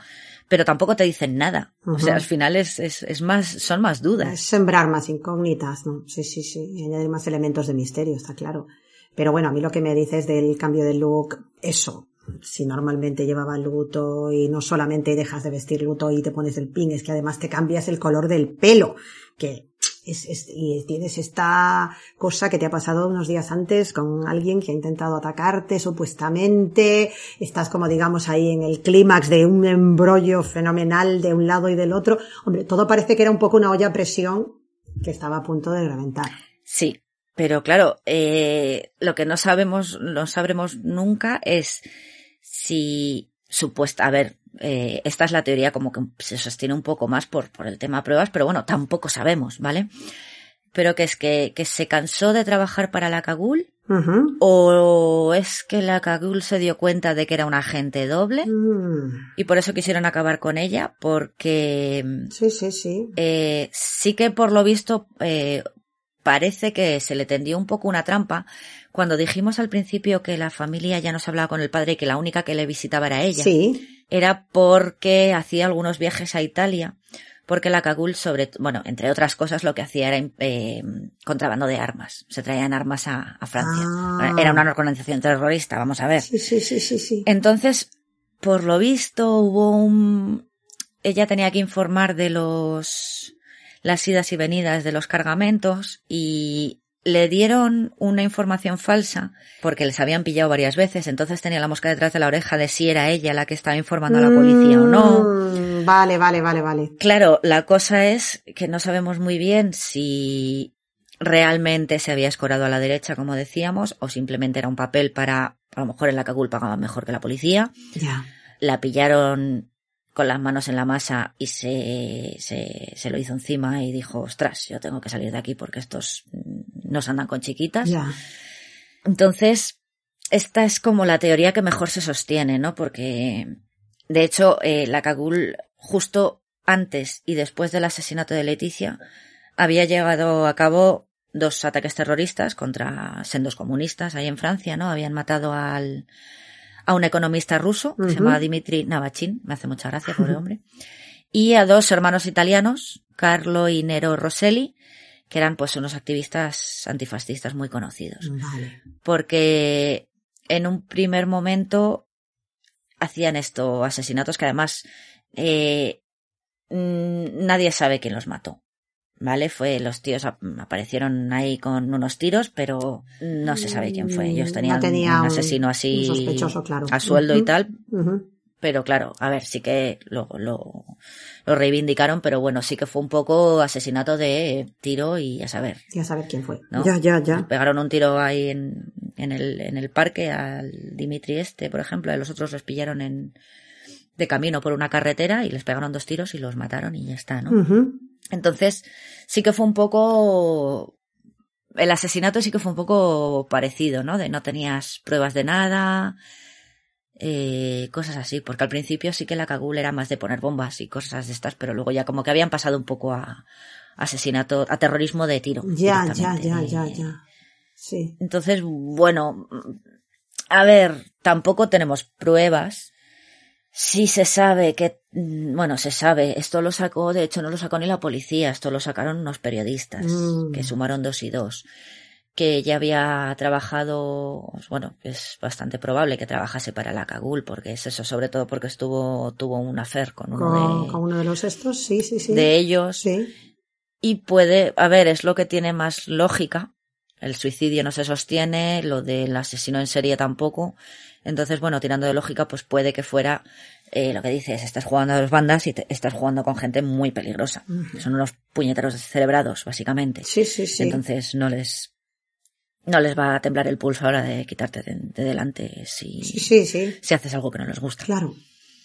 pero tampoco te dicen nada. O sea, al final es, es, es más, son más Es dudas. sembrar más incógnitas, ¿no? Sí, sí, sí. Y añadir más elementos de misterio, está claro. Pero bueno, a mí lo que me dices del cambio de look, eso. Si normalmente llevaba luto y no solamente dejas de vestir luto y te pones el pin, es que además te cambias el color del pelo, que es, es- y tienes esta cosa que te ha pasado unos días antes con alguien que ha intentado atacarte supuestamente, estás como digamos ahí en el clímax de un embrollo fenomenal de un lado y del otro. Hombre, todo parece que era un poco una olla a presión que estaba a punto de reventar. Sí, pero claro, eh, lo que no sabemos, no sabremos nunca es si supuesta, a ver, eh, esta es la teoría como que se sostiene un poco más por, por el tema pruebas, pero bueno, tampoco sabemos, ¿vale? Pero que es que, que se cansó de trabajar para la Cagul, o es que la Cagul se dio cuenta de que era un agente doble, Mm, y por eso quisieron acabar con ella, porque Sí, sí, sí. eh, sí que por lo visto eh, parece que se le tendió un poco una trampa cuando dijimos al principio que la familia ya no se hablaba con el padre y que la única que le visitaba era ella. Sí. Era porque hacía algunos viajes a Italia, porque la Cagul, sobre, bueno, entre otras cosas, lo que hacía era eh, contrabando de armas. Se traían armas a, a Francia. Ah. Era una organización terrorista, vamos a ver. Sí, sí, sí, sí, sí. Entonces, por lo visto, hubo un... Ella tenía que informar de los... las idas y venidas de los cargamentos y le dieron una información falsa porque les habían pillado varias veces, entonces tenía la mosca detrás de la oreja de si era ella la que estaba informando a la policía o no. Mm, Vale, vale, vale, vale. Claro, la cosa es que no sabemos muy bien si realmente se había escorado a la derecha, como decíamos, o simplemente era un papel para, a lo mejor en la Cagul pagaba mejor que la policía. Ya. La pillaron con las manos en la masa y se, se, se lo hizo encima y dijo, ostras, yo tengo que salir de aquí porque estos no se andan con chiquitas. Ya. Entonces, esta es como la teoría que mejor se sostiene, ¿no? Porque, de hecho, eh, la Cagul, justo antes y después del asesinato de Leticia, había llevado a cabo dos ataques terroristas contra sendos comunistas ahí en Francia, ¿no? Habían matado al, a un economista ruso que se llamaba Dimitri Navachin, me hace mucha gracia, pobre hombre, y a dos hermanos italianos, Carlo y Nero Rosselli, que eran pues unos activistas antifascistas muy conocidos Vale. porque en un primer momento hacían esto, asesinatos que además eh, nadie sabe quién los mató. ¿Vale? Fue, los tíos ap- aparecieron ahí con unos tiros, pero no se sabe quién fue. Ellos Mm, tenían no tenía un asesino así un sospechoso, claro. a sueldo y tal. Pero claro, a ver, sí que lo, lo, lo reivindicaron, pero bueno, sí que fue un poco asesinato de tiro y a saber. Ya saber quién fue. ¿no? Ya, ya, ya. Pegaron un tiro ahí en, en el, en el parque al Dimitri este, por ejemplo, a los otros los pillaron en, de camino por una carretera y les pegaron dos tiros y los mataron y ya está, ¿no? Entonces, sí que fue un poco. El asesinato sí que fue un poco parecido, ¿no? De no tenías pruebas de nada, eh, cosas así, porque al principio sí que la Cagul era más de poner bombas y cosas de estas, pero luego ya como que habían pasado un poco a asesinato, a terrorismo de tiro. Ya, ya, ya, ya, ya. Sí. Entonces, bueno, a ver, tampoco tenemos pruebas. Sí se sabe que, mm, bueno, se sabe, esto lo sacó, de hecho no lo sacó ni la policía, esto lo sacaron unos periodistas, Mm. que sumaron dos y dos, que ya había trabajado, bueno, es bastante probable que trabajase para la Cagul, porque es eso, sobre todo porque estuvo, tuvo un affair con uno Con, de, con uno de los estos, sí, sí, sí. de ellos, Sí. y puede, a ver, es lo que tiene más lógica. El suicidio no se sostiene, lo del asesino en serie tampoco. Entonces, bueno, tirando de lógica, pues puede que fuera eh, lo que dices, estás jugando a dos bandas y te- estás jugando con gente muy peligrosa. Son unos puñeteros celebrados, básicamente. Sí, sí, sí. Entonces no les no les va a temblar el pulso ahora de quitarte de, de delante si, Sí, sí, sí. si haces algo que no les gusta. Claro.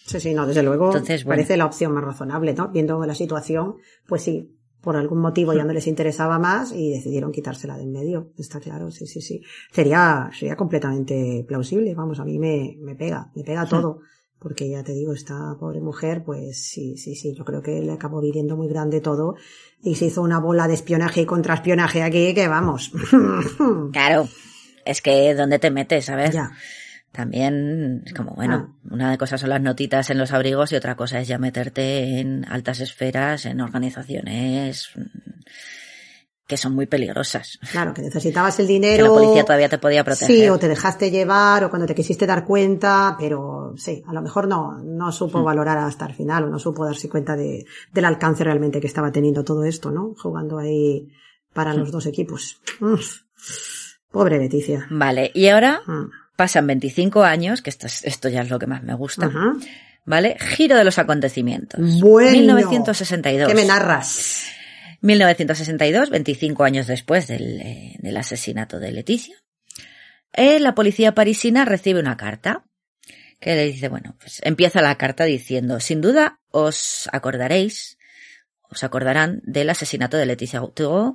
Sí, sí, no, desde luego Entonces, bueno. parece la opción más razonable, ¿no? Viendo la situación, pues sí, por algún motivo ya no les interesaba más y decidieron quitársela de en medio. Está claro, sí, sí, sí. Sería, sería completamente plausible, vamos, a mí me, me pega, me pega todo. Porque ya te digo, esta pobre mujer, pues sí, sí, sí, yo creo que le acabó viviendo muy grande todo y se hizo una bola de espionaje y contraespionaje aquí que vamos. Claro, es que ¿dónde te metes? A ver. ya. También es como, bueno, una de cosas son las notitas en los abrigos y otra cosa es ya meterte en altas esferas, en organizaciones que son muy peligrosas. Claro, que necesitabas el Que dinero. la policía todavía te podía proteger. Sí, o te dejaste llevar, o cuando te quisiste dar cuenta, pero sí, a lo mejor no, no supo Hmm. valorar hasta el final, o no supo darse cuenta de, del alcance realmente que estaba teniendo todo esto, ¿no? Jugando ahí para los dos equipos. Uf. Pobre Leticia. Vale, y ahora Mm. pasan 25 años, que esto, es- esto ya es lo que más me gusta, Ajá. ¿vale? Giro de los acontecimientos. Bueno. 1962. ¿Qué me narras? 1962, 25 años después del, eh, del asesinato de Leticia, eh, la policía parisina recibe una carta que le dice, bueno, pues empieza la carta diciendo, sin duda os acordaréis, os acordarán del asesinato de Leticia Gautier,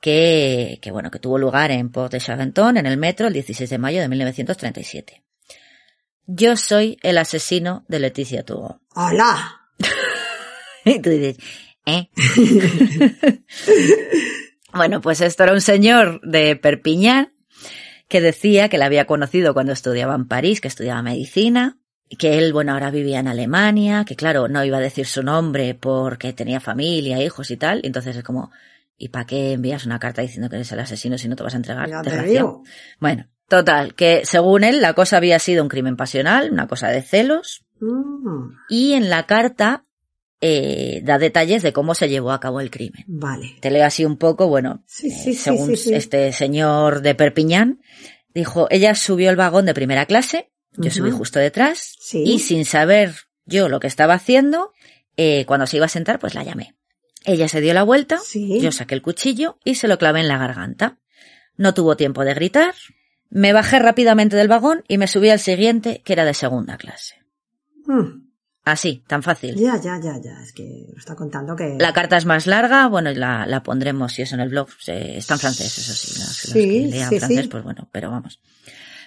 que, que bueno, que tuvo lugar en Port de Charenton, en el metro, el 16 de mayo de 1937. Yo soy el asesino de Leticia Tugo. ¡Hola! Y tú dices, ¿eh? bueno, pues esto era un señor de Perpiñán que decía que la había conocido cuando estudiaba en París, que estudiaba medicina, que él, bueno, ahora vivía en Alemania, que claro, no iba a decir su nombre porque tenía familia, hijos y tal, y entonces es como, ¿y para qué envías una carta diciendo que eres el asesino si no te vas a entregar? Ya te digo. Bueno, total, que según él la cosa había sido un crimen pasional, una cosa de celos, Mm, y en la carta eh, da detalles de cómo se llevó a cabo el crimen. vale. Te leo así un poco, bueno, Sí, eh, sí, según sí, este señor de Perpiñán, dijo, ella subió el vagón de primera clase, yo subí justo detrás, y sin saber yo lo que estaba haciendo, eh, cuando se iba a sentar, pues la llamé. Ella se dio la vuelta, yo saqué el cuchillo y se lo clavé en la garganta. No tuvo tiempo de gritar, me bajé rápidamente del vagón y me subí al siguiente, que era de segunda clase. Mm, Así, tan fácil. Ya, ya, ya, ya. Es que lo está contando que... La carta es más larga, bueno, y la, la pondremos si eso en el blog. está en francés, eso sí. Los, los Sí, que lean sí, francés, sí. pues bueno, pero vamos.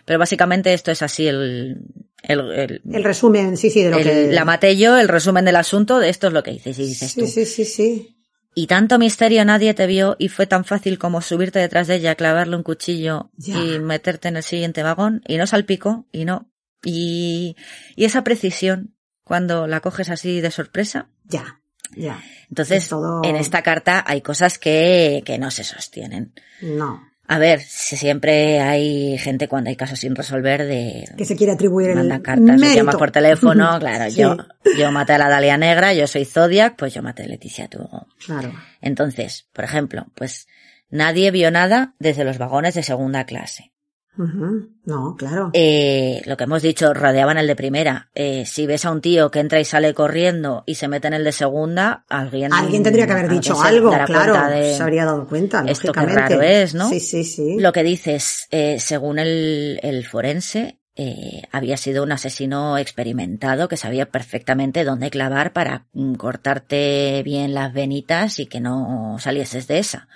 Pero básicamente esto es así el, el, el- El resumen, sí, sí, de lo el- que... la maté yo, el resumen del asunto, de esto es lo que dices y dices Sí, tú. sí, sí, sí. Y tanto misterio nadie te vio y fue tan fácil como subirte detrás de ella, clavarle un cuchillo Ya. y meterte en el siguiente vagón y no salpicó y no. Y, y esa precisión cuando la coges así de sorpresa, Ya, ya. Entonces, todo- en esta carta hay cosas que, que no se sostienen. No. A ver, si siempre hay gente cuando hay casos sin resolver de Que se quiere atribuir el manda cartas, se mérito. llama por teléfono, claro, Sí, yo, yo maté a la Dalia Negra, yo soy Zodiac, pues yo maté a Leticia Tugo. Claro. Entonces, por ejemplo, pues nadie vio nada desde los vagones de segunda clase. No, claro. Eh, lo que hemos dicho, rodeaban el de primera. Eh, si ves a un tío que entra y sale corriendo y se mete en el de segunda, alguien... Alguien tendría que haber dicho algo, claro. de Se habría dado cuenta, Esto lógicamente. raro es, ¿no? Sí, sí, sí. Lo que dices, eh, según el, el forense, eh, había sido un asesino experimentado que sabía perfectamente dónde clavar para mm, cortarte bien las venitas y que no salieses de esa.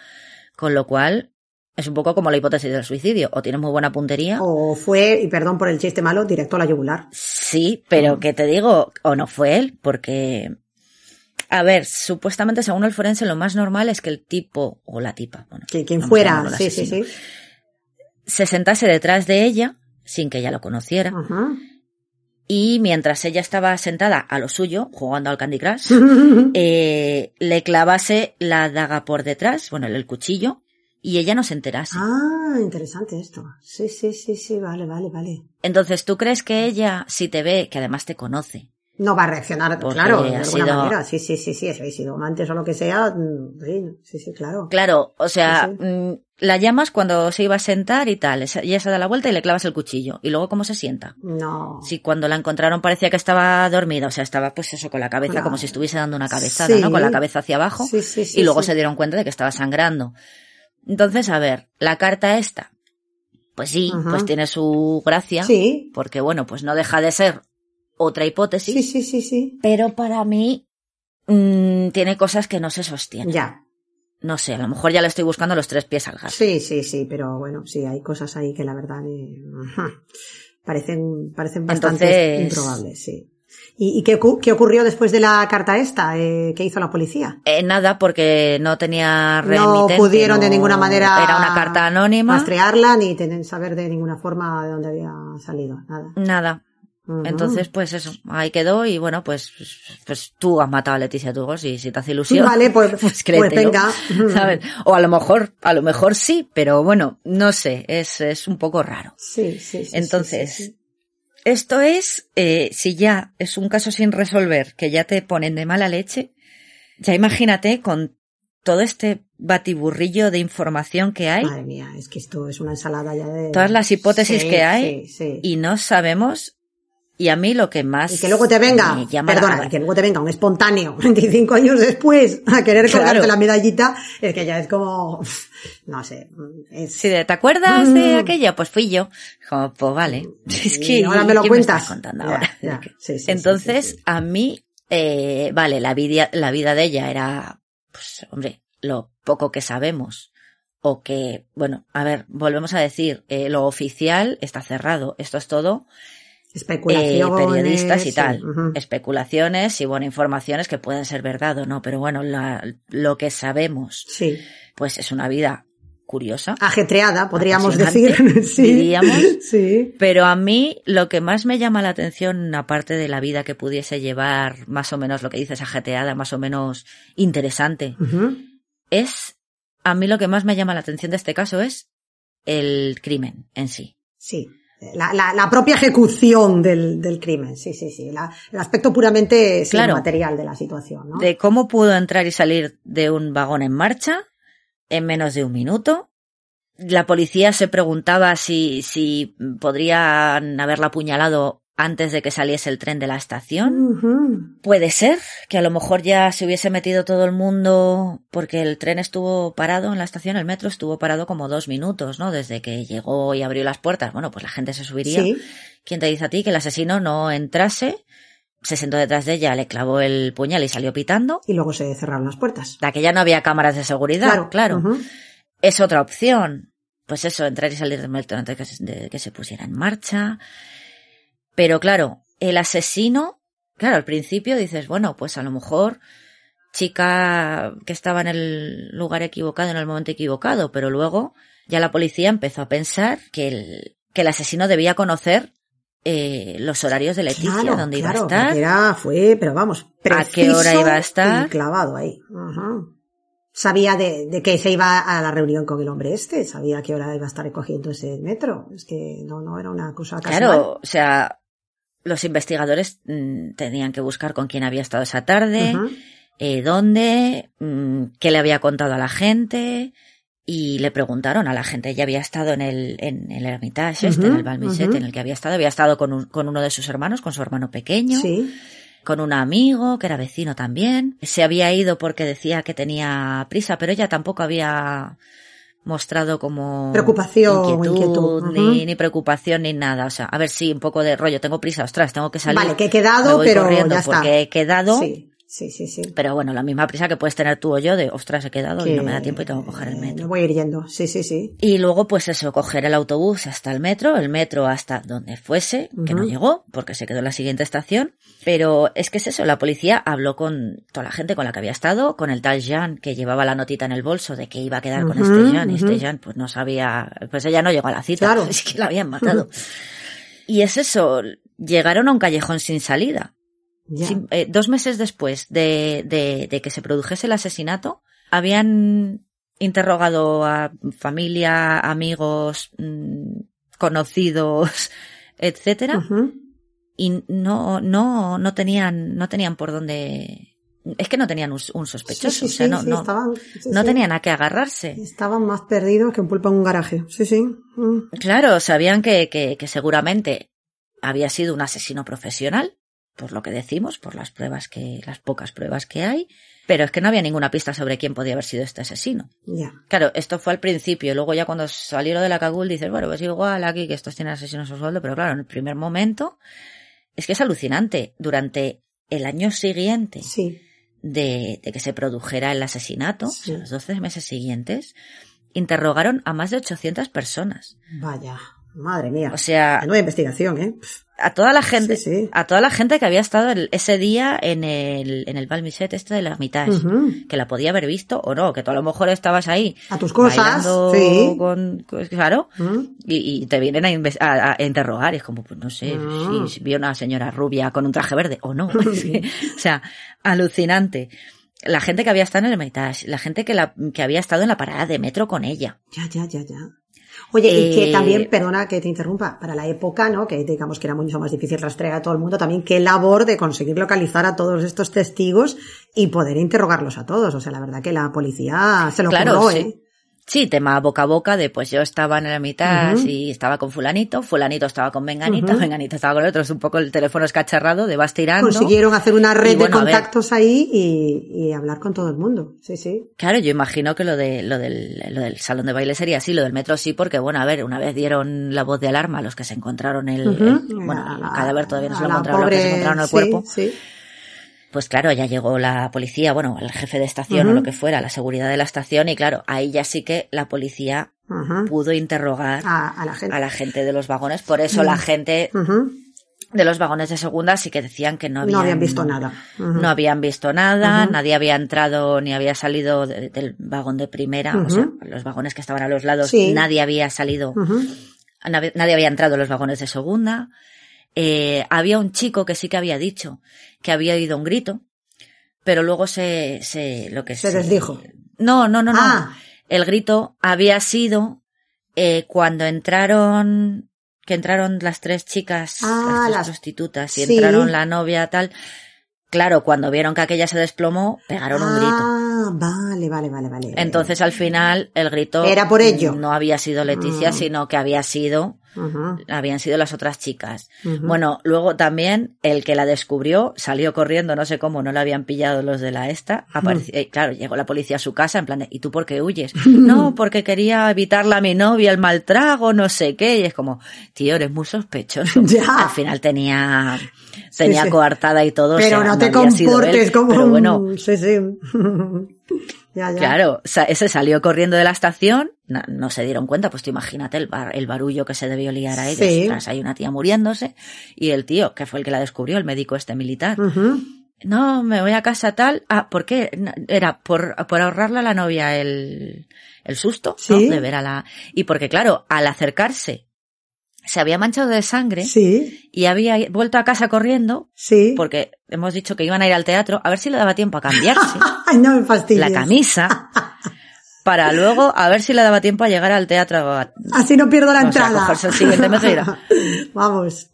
Con lo cual, es un poco como la hipótesis del suicidio. O tienes muy buena puntería. O fue, y perdón por el chiste malo, directo a la yugular. Sí, pero que te digo, o no fue él, porque, a ver, supuestamente según el forense lo más normal es que el tipo o la tipa, bueno, Que quien fuera, sí, sí, asesino, sí. se sentase detrás de ella sin que ella lo conociera Ajá. y mientras ella estaba sentada a lo suyo jugando al Candy Crush, eh, le clavase la daga por detrás, bueno, el cuchillo y ella no se enterase. Ah, interesante esto. Sí, sí, sí, sí, vale, vale, vale. Entonces, ¿tú crees que ella, si te ve, que además te conoce, No va a reaccionar, Porque claro, de alguna sido- manera. Sí, sí, sí, sí, si sido amantes o lo que sea, mm, sí, sí, sí, claro. Claro, o sea, Sí, sí. mm, la llamas cuando se iba a sentar y tal, ella se da la vuelta y le clavas el cuchillo. ¿Y luego cómo se sienta? No. Si cuando la encontraron parecía que estaba dormida, o sea, estaba pues eso, con la cabeza Claro. como si estuviese dando una cabezada, Sí. ¿no? Con la cabeza hacia abajo. Sí, sí, sí, y luego sí. se dieron cuenta de que estaba sangrando. Entonces, a ver, la carta esta, pues sí, Ajá. pues tiene su gracia, Sí, porque bueno, pues no deja de ser otra hipótesis, sí, sí, sí, sí. pero para mí mm, tiene cosas que no se sostienen. Ya. No sé, a lo mejor ya le estoy buscando los tres pies al gato. Sí, sí, sí, pero bueno, sí, hay cosas ahí que la verdad eh, parecen, parecen bastante Entonces- improbables, sí. ¿Y, y qué, qué ocurrió después de la carta esta? Eh, ¿Qué hizo la policía? Eh, nada, porque no tenía No pudieron de ninguna manera Era una carta anónima. rastrearla ni tener, saber de ninguna forma de dónde había salido, nada. Nada. Entonces, pues eso, ahí quedó y bueno, pues, pues tú has matado a Leticia Tugos y si te hace ilusión. Vale, pues, pues pues venga. ¿sabes? O a lo mejor, a lo mejor sí, pero bueno, no sé, es, es un poco raro. Sí, sí, sí. Entonces, sí, sí, esto es, eh, si ya es un caso sin resolver, que ya te ponen de mala leche, ya imagínate con todo este batiburrillo de información que hay Madre mía, es que esto es una ensalada ya de... Todas las hipótesis Sí, que hay Sí, sí. y no sabemos. Y a mí lo que más. Y que luego te venga, la- perdona, que luego te venga un espontáneo 25 años después a querer Claro. colgarte la medallita, es que ya es como, no sé, es, Sí, ¿te acuerdas de Mm. aquella? Pues fui yo. Como, pues vale. Es que. y ahora me lo ¿qué cuentas. contando ahora? ya, sí, sí, sí, Entonces, sí. a mí, eh, vale, la vida, la vida de ella era, pues, hombre, lo poco que sabemos. O que, bueno, a ver, volvemos a decir, eh, lo oficial está cerrado. Esto es todo eh, especulaciones, periodistas y sí, tal, especulaciones y bueno, informaciones que pueden ser verdad o no, pero bueno, la- lo que sabemos, Sí, pues es una vida curiosa, ajetreada, podríamos decir, sí, diríamos. sí, pero a mí lo que más me llama la atención, aparte de la vida que pudiese llevar, más o menos lo que dices, ajetreada, más o menos interesante, es, a mí lo que más me llama la atención de este caso es el crimen en sí. sí. La, la, la propia ejecución del, del crimen, sí, sí, sí. La- el aspecto puramente Claro. material de la situación, ¿no? de cómo pudo entrar y salir de un vagón en marcha en menos de un minuto. La policía se preguntaba si, si podrían haberla apuñalado antes de que saliese el tren de la estación. Puede ser que a lo mejor ya se hubiese metido todo el mundo porque el tren estuvo parado en la estación, el metro estuvo parado como dos minutos, ¿no? Desde que llegó y abrió las puertas. Bueno, pues la gente se subiría. Sí, ¿Quién te dice a ti que el asesino no entrase? Se sentó detrás de ella, le clavó el puñal y salió pitando. y luego se cerraron las puertas. De aquella no había cámaras de seguridad, claro. ujú. Es otra opción. Pues eso, entrar y salir del metro antes que, de que se pusiera en marcha. Pero claro, el asesino, claro, al principio dices, bueno, pues a lo mejor chica que estaba en el lugar equivocado en el momento equivocado, pero luego ya la policía empezó a pensar que el, que el asesino debía conocer eh, los horarios de Leticia, Claro, dónde claro, iba a estar. Era, fue, pero vamos, ¿A qué hora iba a estar? clavado ahí. Sabía de, de que se iba a la reunión con el hombre este, sabía a qué hora iba a estar recogiendo ese metro. Es que no, no era una cosa casual. Claro, o sea, los investigadores mm, tenían que buscar con quién había estado esa tarde, eh, dónde, mm, qué le había contado a la gente, y le preguntaron a la gente, ella había estado en el, en el Hermitage, este, en el Balmiset, en el que había estado, había estado con, un- con uno de sus hermanos, con su hermano pequeño, Sí. con un amigo que era vecino también. Se había ido porque decía que tenía prisa, pero ella tampoco había mostrado como Preocupación inquietud, inquietud, ni, ujú. ni preocupación ni nada. O sea, a ver si un poco de rollo, tengo prisa, ostras, tengo que salir. Vale, que he quedado, pero ya está. porque he quedado. Sí, sí, sí, sí. Pero bueno, la misma prisa que puedes tener tú o yo de, ostras, he quedado y no me da tiempo y tengo que coger el Me metro. voy a ir yendo. Sí, sí, sí. Y luego, pues eso, coger el autobús hasta el metro, el metro hasta donde fuese, que no llegó, porque se quedó en la siguiente estación. Pero es que es eso, la policía habló con toda la gente con la que había estado, con el tal Jean, que llevaba la notita en el bolso de que iba a quedar con este Jean, y este. Jean, pues no sabía, pues ella no llegó a la cita, Claro. es que la habían matado. y es eso, llegaron a un callejón sin salida. Eh, dos meses después de, de- de que se produjese el asesinato, habían interrogado a familia, amigos, mm, conocidos, etcétera, y no, no, no tenían, no tenían por dónde, es que no tenían un, un sospechoso, Sí, sí, o sea, sí, no, no, estaban, no tenían a qué agarrarse. Estaban más perdidos que un pulpo en un garaje. Sí, sí. Mm. Claro, sabían que, que, que seguramente había sido un asesino profesional, por lo que decimos, por las pruebas que, las pocas pruebas que hay, pero es que no había ninguna pista sobre quién podía haber sido este asesino. Ya. Claro, esto fue al principio, luego ya cuando salieron de la Cagul dices, bueno, pues igual aquí que estos tienen asesinos a sueldo, pero claro, en el primer momento es que es alucinante. Durante el año siguiente Sí. de, de que se produjera el asesinato, Sí. o sea, los 12 meses siguientes, interrogaron a más de 800 personas. Vaya. Madre mía. O sea, Nueva investigación, ¿eh? A toda la gente, Sí, sí. a toda la gente que había estado el- ese día en el, en el Balmiset este de la Hermitage, Ujú. que la podía haber visto o no, que tú a lo mejor estabas ahí. A tus cosas, sí. con, con- claro, y, y te vienen a, a- a interrogar y es como, pues no sé, si, si vi una señora rubia con un traje verde o no. O sea, alucinante. La gente que había estado en el Hermitage, la gente que, la, que había estado en la parada de metro con ella. Ya, ya, ya, ya. Oye, y que Eh, también, perdona que te interrumpa, para la época, ¿no? Que digamos que era mucho más difícil rastrear a todo el mundo, también qué labor de conseguir localizar a todos estos testigos y poder interrogarlos a todos. O sea, la verdad que la policía se lo Claro, curró, sí. ¿eh? Sí, tema boca a boca de pues yo estaba en el Hermitage Ujú. y estaba con fulanito, fulanito estaba con Ujú. menganita estaba con el otro, es un poco el teléfono escacharrado de vas tirando. Consiguieron hacer una red bueno, de contactos ahí y, y hablar con todo el mundo. Sí, sí. Claro, yo imagino que lo de lo del, lo del salón de baile sería así, lo del metro sí, porque bueno, a ver, una vez dieron la voz de alarma a los que se encontraron el, el- bueno, el la- cadáver todavía no se lo la encontraron, los que se encontraron el sí, cuerpo. Sí. Pues claro, ya llegó la policía, bueno, el jefe de estación o lo que fuera, la seguridad de la estación y claro, ahí ya sí que la policía pudo interrogar A, a la gente. a la gente de los vagones, por eso la gente de los vagones de segunda sí que decían que no habían, No habían visto nada. No habían visto nada, nadie había entrado ni había salido de- del vagón de primera, o sea, los vagones que estaban a los lados, Sí. nadie había salido, nadie había entrado en los vagones de segunda. Eh, había un chico que sí que había dicho que había oído un grito, pero luego se, se, lo que Se desdijo. No, no, no, no. Ah. El grito había sido eh, cuando entraron, que entraron las tres chicas, Ah, las tres las- prostitutas, y sí. entraron la novia tal. Claro, cuando vieron que aquella se desplomó, pegaron un grito. Ah, vale, vale, vale, vale. Entonces al final el grito Era por ello. no había sido Leticia, sino que había sido Habían sido las otras chicas. Bueno, luego también el que la descubrió salió corriendo, no sé cómo, no la habían pillado los de la esta. Apareció- eh, claro, llegó la policía a su casa en plan ¿y tú por qué huyes? no, porque quería evitarle a mi novia el mal trago, no sé qué. Y es como, tío, eres muy sospechoso. Ya. Al final tenía, tenía sí. coartada y todo. o Pero sea, no te él, comportes como Pero bueno, Sí, sí. ya, ya. Claro, ese salió corriendo de la estación, no, no se dieron cuenta, pues tú imagínate el, bar- el barullo que se debió liar a ellos. Sí. Ostras, hay una tía muriéndose y el tío, que fue el que la descubrió, el médico este militar. No, me voy a casa tal. Ah, ¿por qué? Era por, por ahorrarle a la novia el, el susto. De ver a la... Y porque claro, al acercarse, se había manchado de sangre Sí, y había vuelto a casa corriendo sí. porque hemos dicho que iban a ir al teatro a ver si le daba tiempo a cambiarse Ay, no me la camisa para luego a ver si le daba tiempo a llegar al teatro. a- Así no pierdo la O sea, entrada. el siguiente metro Vamos.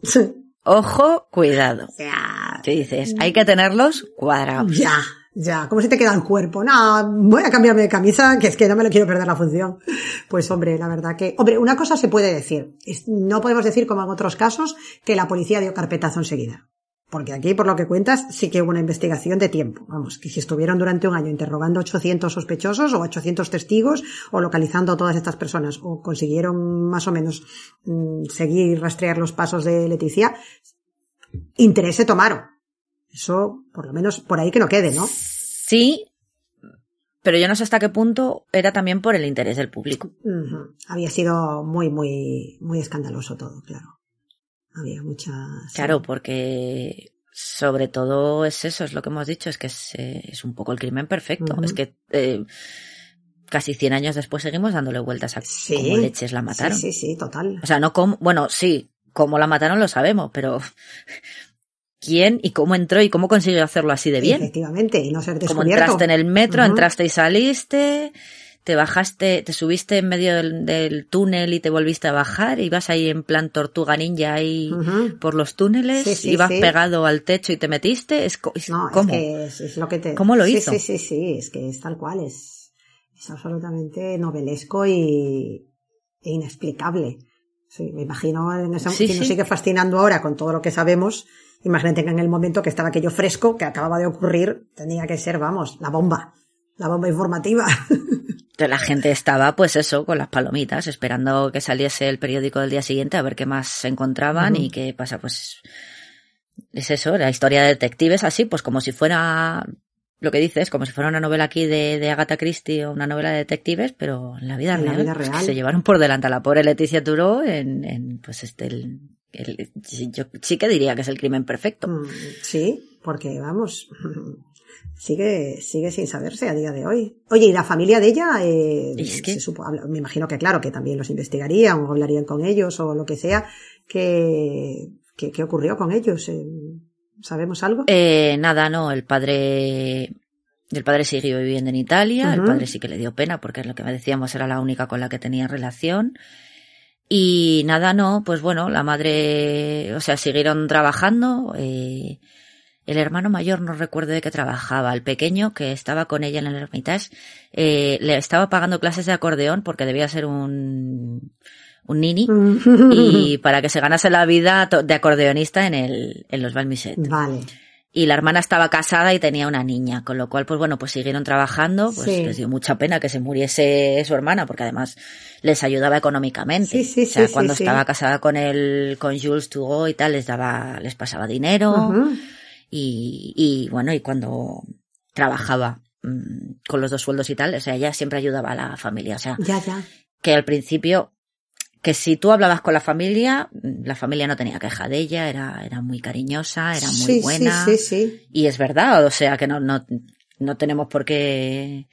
Ojo, cuidado. Ya. ¿Qué dices? Hay que tenerlos cuadrados. Ya. Ya, ¿cómo se te queda el cuerpo? No, voy a cambiarme de camisa, que es que no me lo quiero perder la función. Pues hombre, la verdad que... Hombre, una cosa se puede decir. No podemos decir, como en otros casos, que la policía dio carpetazo enseguida. Porque aquí, por lo que cuentas, sí que hubo una investigación de tiempo. Vamos, que si estuvieron durante un año interrogando 800 sospechosos o 800 testigos o localizando a todas estas personas o consiguieron más o menos mm, seguir rastrear los pasos de Leticia, interés se tomaron. Eso, por lo menos, por ahí que no quede, ¿no? Sí, pero yo no sé hasta qué punto era también por el interés del público. Había sido muy, muy, muy escandaloso todo, claro. Había mucha. Claro, porque sobre todo es eso, es lo que hemos dicho, es que es, eh, un poco el crimen perfecto. Es que eh, casi 100 años después seguimos dándole vueltas a cómo leches la mataron. Sí, sí, sí, total. O sea, no como, bueno, sí, cómo la mataron lo sabemos, pero quién y cómo entró y cómo consiguió hacerlo así de bien. Efectivamente, y no ser descubierto. Como entraste en el metro, entraste y saliste, te bajaste, te subiste en medio del, túnel y te volviste a bajar, ibas ahí en plan tortuga ninja ahí por los túneles, ibas pegado al techo y te metiste, es, no, ¿cómo? Es, es, lo que te... ¿Cómo lo hizo? Sí, sí, sí, es que es tal cual, es, es absolutamente novelesco y, e inexplicable. Sí, me imagino en ese, que nos sigue fascinando ahora con todo lo que sabemos, Imagínate que en el momento que estaba aquello fresco, que acababa de ocurrir, tenía que ser, vamos, la bomba, la bomba informativa. La gente estaba, pues eso, con las palomitas, esperando que saliese el periódico del día siguiente a ver qué más se encontraban y qué pasa, pues es eso, la historia de detectives así, pues como si fuera lo que dices, como si fuera una novela aquí de, de Agatha Christie o una novela de detectives, pero en la vida, real, la vida real. Se llevaron por delante a la pobre Leticia Turó en, en pues este, el, yo sí que diría que es el crimen perfecto. Mm, sí, porque vamos, sigue, sigue sin saberse a día de hoy. Oye, ¿y la familia de ella? Eh, me imagino que claro, que también los investigarían o hablarían con ellos o lo que sea. ¿Qué, qué, ocurrió con ellos? Eh, ¿Sabemos algo? Eh, nada, no, el padre el padre siguió viviendo en Italia, el padre sí que le dio pena porque lo que decíamos era la única con la que tenía relación. Y nada, no, pues bueno, la madre, o sea, siguieron trabajando. Eh, el hermano mayor no recuerdo de qué trabajaba. El pequeño, que estaba con ella en el Hermitage, eh, le estaba pagando clases de acordeón porque debía ser un, un nini y para que se ganase la vida de acordeonista en el, en los Balmiset. Vale y la hermana estaba casada y tenía una niña, con lo cual, pues bueno, pues siguieron trabajando, pues les dio mucha pena que se muriese su hermana, porque además les ayudaba económicamente. Sí, o sea, cuando estaba casada con el, con Jules Tugo y tal, les daba, les pasaba dinero, y, y bueno, y cuando trabajaba mm, con los dos sueldos y tal, o sea, ella siempre ayudaba a la familia, o sea, ya, ya. que al principio que si tú hablabas con la familia, la familia no tenía queja de ella, era, era muy cariñosa, era muy buena. Sí, sí, sí. Y es verdad, o sea que no, no, no tenemos por qué,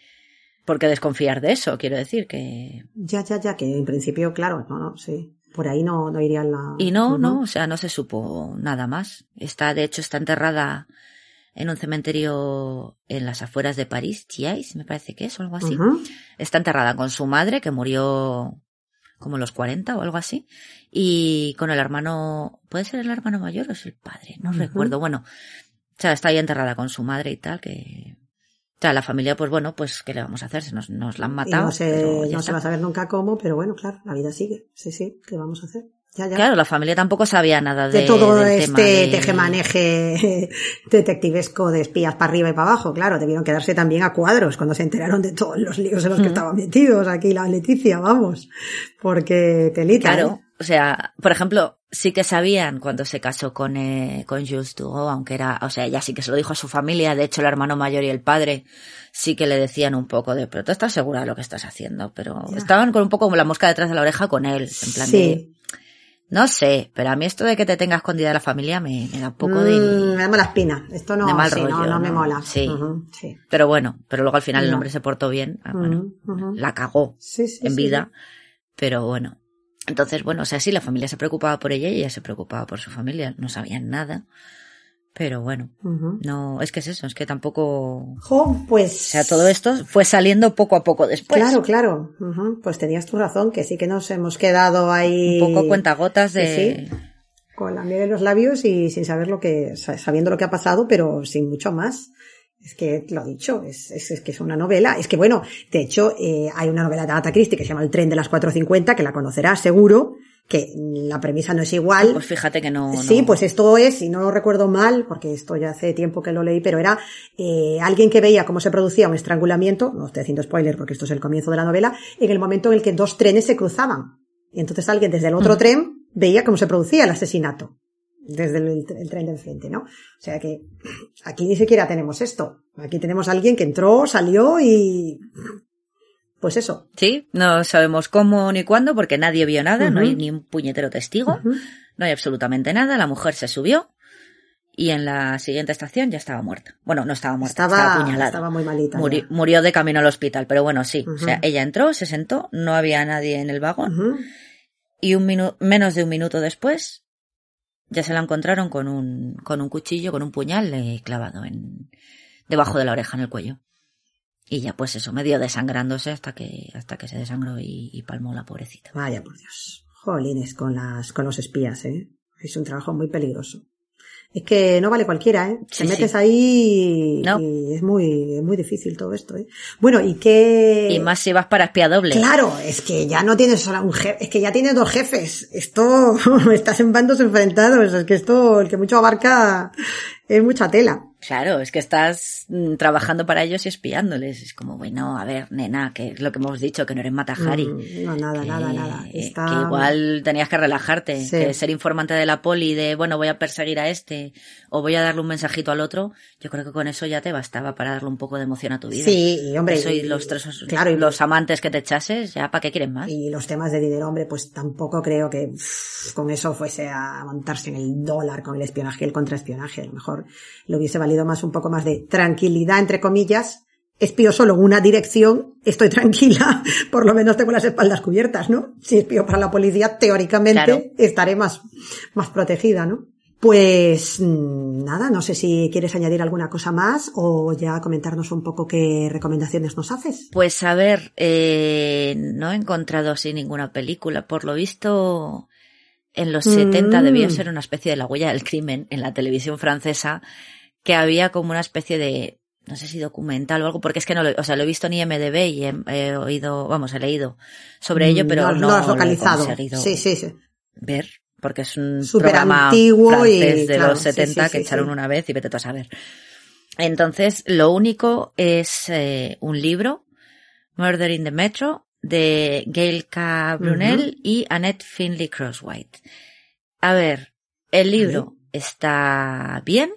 por qué desconfiar de eso, quiero decir que. Ya, ya, ya, que en principio, claro, no, no, sí. Por ahí no, no iría la. Y no, no, o sea, no se supo nada más. Está, de hecho, está enterrada en un cementerio en las afueras de París, Thiais, me parece que es, o algo así. Está enterrada con su madre, que murió como los 40 o algo así, y con el hermano, ¿puede ser el hermano mayor o es el padre? No recuerdo, bueno, o sea, está ahí enterrada con su madre y tal, que, o sea, la familia, pues bueno, pues, ¿qué le vamos a hacer? Se nos, nos la han matado. no no se va a saber nunca cómo, pero bueno, claro, la vida sigue. Sí, sí, ¿qué vamos a hacer? Claro, la familia tampoco sabía nada de, de todo este tejemaneje detectivesco de espías para arriba y para abajo. Claro, debieron quedarse también a cuadros cuando se enteraron de todos los líos en los que estaban metidos aquí la Leticia, vamos. Porque telita. Claro, ¿eh? o sea, por ejemplo, sí que sabían cuando se casó con, eh, con Jules Dugo, aunque era, o sea, ella sí que se lo dijo a su familia, de hecho el hermano mayor y el padre sí que le decían un poco de, pero tú estás segura de lo que estás haciendo, pero estaban con un poco como la mosca detrás de la oreja con él, en plan de, no sé, pero a mí esto de que te tenga escondida la familia me, da un poco de... Mm, me da mala espina. Esto no, no, me mola. Sí. Pero bueno, pero luego al final el hombre se portó bien. Ah, bueno, la cagó en vida. Pero bueno. Entonces, bueno, o sea, sí, la familia se preocupaba por ella y ella se preocupaba por su familia. No sabían nada. Pero bueno, no, es que es eso, es que tampoco. pues. O sea, todo esto fue saliendo poco a poco después. Claro, claro. Pues tenías tu razón, que sí que nos hemos quedado ahí. Un poco cuentagotas de. Sí, con la miel en los labios y sin saber lo que. sabiendo lo que ha pasado, pero sin mucho más. Es que lo he dicho, es, es, es que es una novela. Es que bueno, de hecho, eh, hay una novela de Agatha Christie que se llama El tren de las 4.50, que la conocerás seguro, que la premisa no es igual. Pues fíjate que no. Sí, pues esto es, si no recuerdo mal, porque esto ya hace tiempo que lo leí, pero era eh, alguien que veía cómo se producía un estrangulamiento, no estoy haciendo spoiler porque esto es el comienzo de la novela, en el momento en el que dos trenes se cruzaban. Y entonces alguien desde el otro tren veía cómo se producía el asesinato. Desde el, el tren del frente, ¿no? O sea que aquí ni siquiera tenemos esto. Aquí tenemos a alguien que entró, salió y... Pues eso. Sí, no sabemos cómo ni cuándo porque nadie vio nada, no hay ni un puñetero testigo, no hay absolutamente nada. La mujer se subió y en la siguiente estación ya estaba muerta. Bueno, no estaba muerta, estaba, Estaba, apuñalada. estaba muy malita. Muri- murió de camino al hospital, pero bueno, sí. O sea, ella entró, se sentó, no había nadie en el vagón y un minu- menos de un minuto después ya se la encontraron con un, con un cuchillo, con un puñal eh, clavado en, debajo de la oreja en el cuello. Y ya pues eso, medio desangrándose hasta que, hasta que se desangró y, y palmó la pobrecita. Vaya por Dios. Jolines con las, con los espías, eh. Es un trabajo muy peligroso. Es que no vale cualquiera, eh. Sí, Te metes sí. ahí y, No. y es muy, es muy difícil todo esto, eh. Bueno, y qué... Y más si vas para espía doble. Claro, es que ya no tienes solo un jefe, es que ya tienes dos jefes. Esto, estás en bandos enfrentados. Es que esto, el que mucho abarca, es mucha tela. Claro, es que estás mm, trabajando para ellos y espiándoles. Es como, bueno, a ver, nena, que es lo que hemos dicho, que no eres Matajari. Mm, No, nada, que, nada, nada. Está... que igual tenías que relajarte, Sí. que ser informante de la poli, de bueno, voy a perseguir a este o voy a darle un mensajito al otro, yo creo que con eso ya te bastaba para darle un poco de emoción a tu vida. Sí, y hombre. Eso y los tres, claro, y los amantes que te echases, ya para qué quieren más. Y los temas de dinero, hombre, pues tampoco creo que uff, con eso fuese a montarse en el dólar con el espionaje y el contraespionaje. A lo mejor le hubiese valido más un poco más de tranquilidad, entre comillas. Espío solo en una dirección, estoy tranquila, por lo menos tengo las espaldas cubiertas, ¿no? Si espío para la policía, teóricamente Claro. estaré más, más protegida, ¿no? Pues mm, nada, no sé si quieres añadir alguna cosa más o ya comentarnos un poco qué recomendaciones nos haces. Pues a ver, eh, no he encontrado así ninguna película. Por lo visto, en los Mm. 70 debió ser una especie de la huella del crimen en la televisión francesa, que había como una especie de, no sé si documental o algo, porque es que no lo, o sea, lo he visto en IMDB y he, he oído, vamos, he leído sobre ello, pero Mm, no, lo has lo he localizado. conseguido Sí, sí, sí. ver, porque es un Súper programa antiguo y, de claro, los sí, 70 sí, que echaron una vez y vete tú a saber. Entonces, lo único es eh, un libro, Murder in the Metro, de Gail K. Brunel y Annette Finley Crosswhite. A ver, el libro está bien,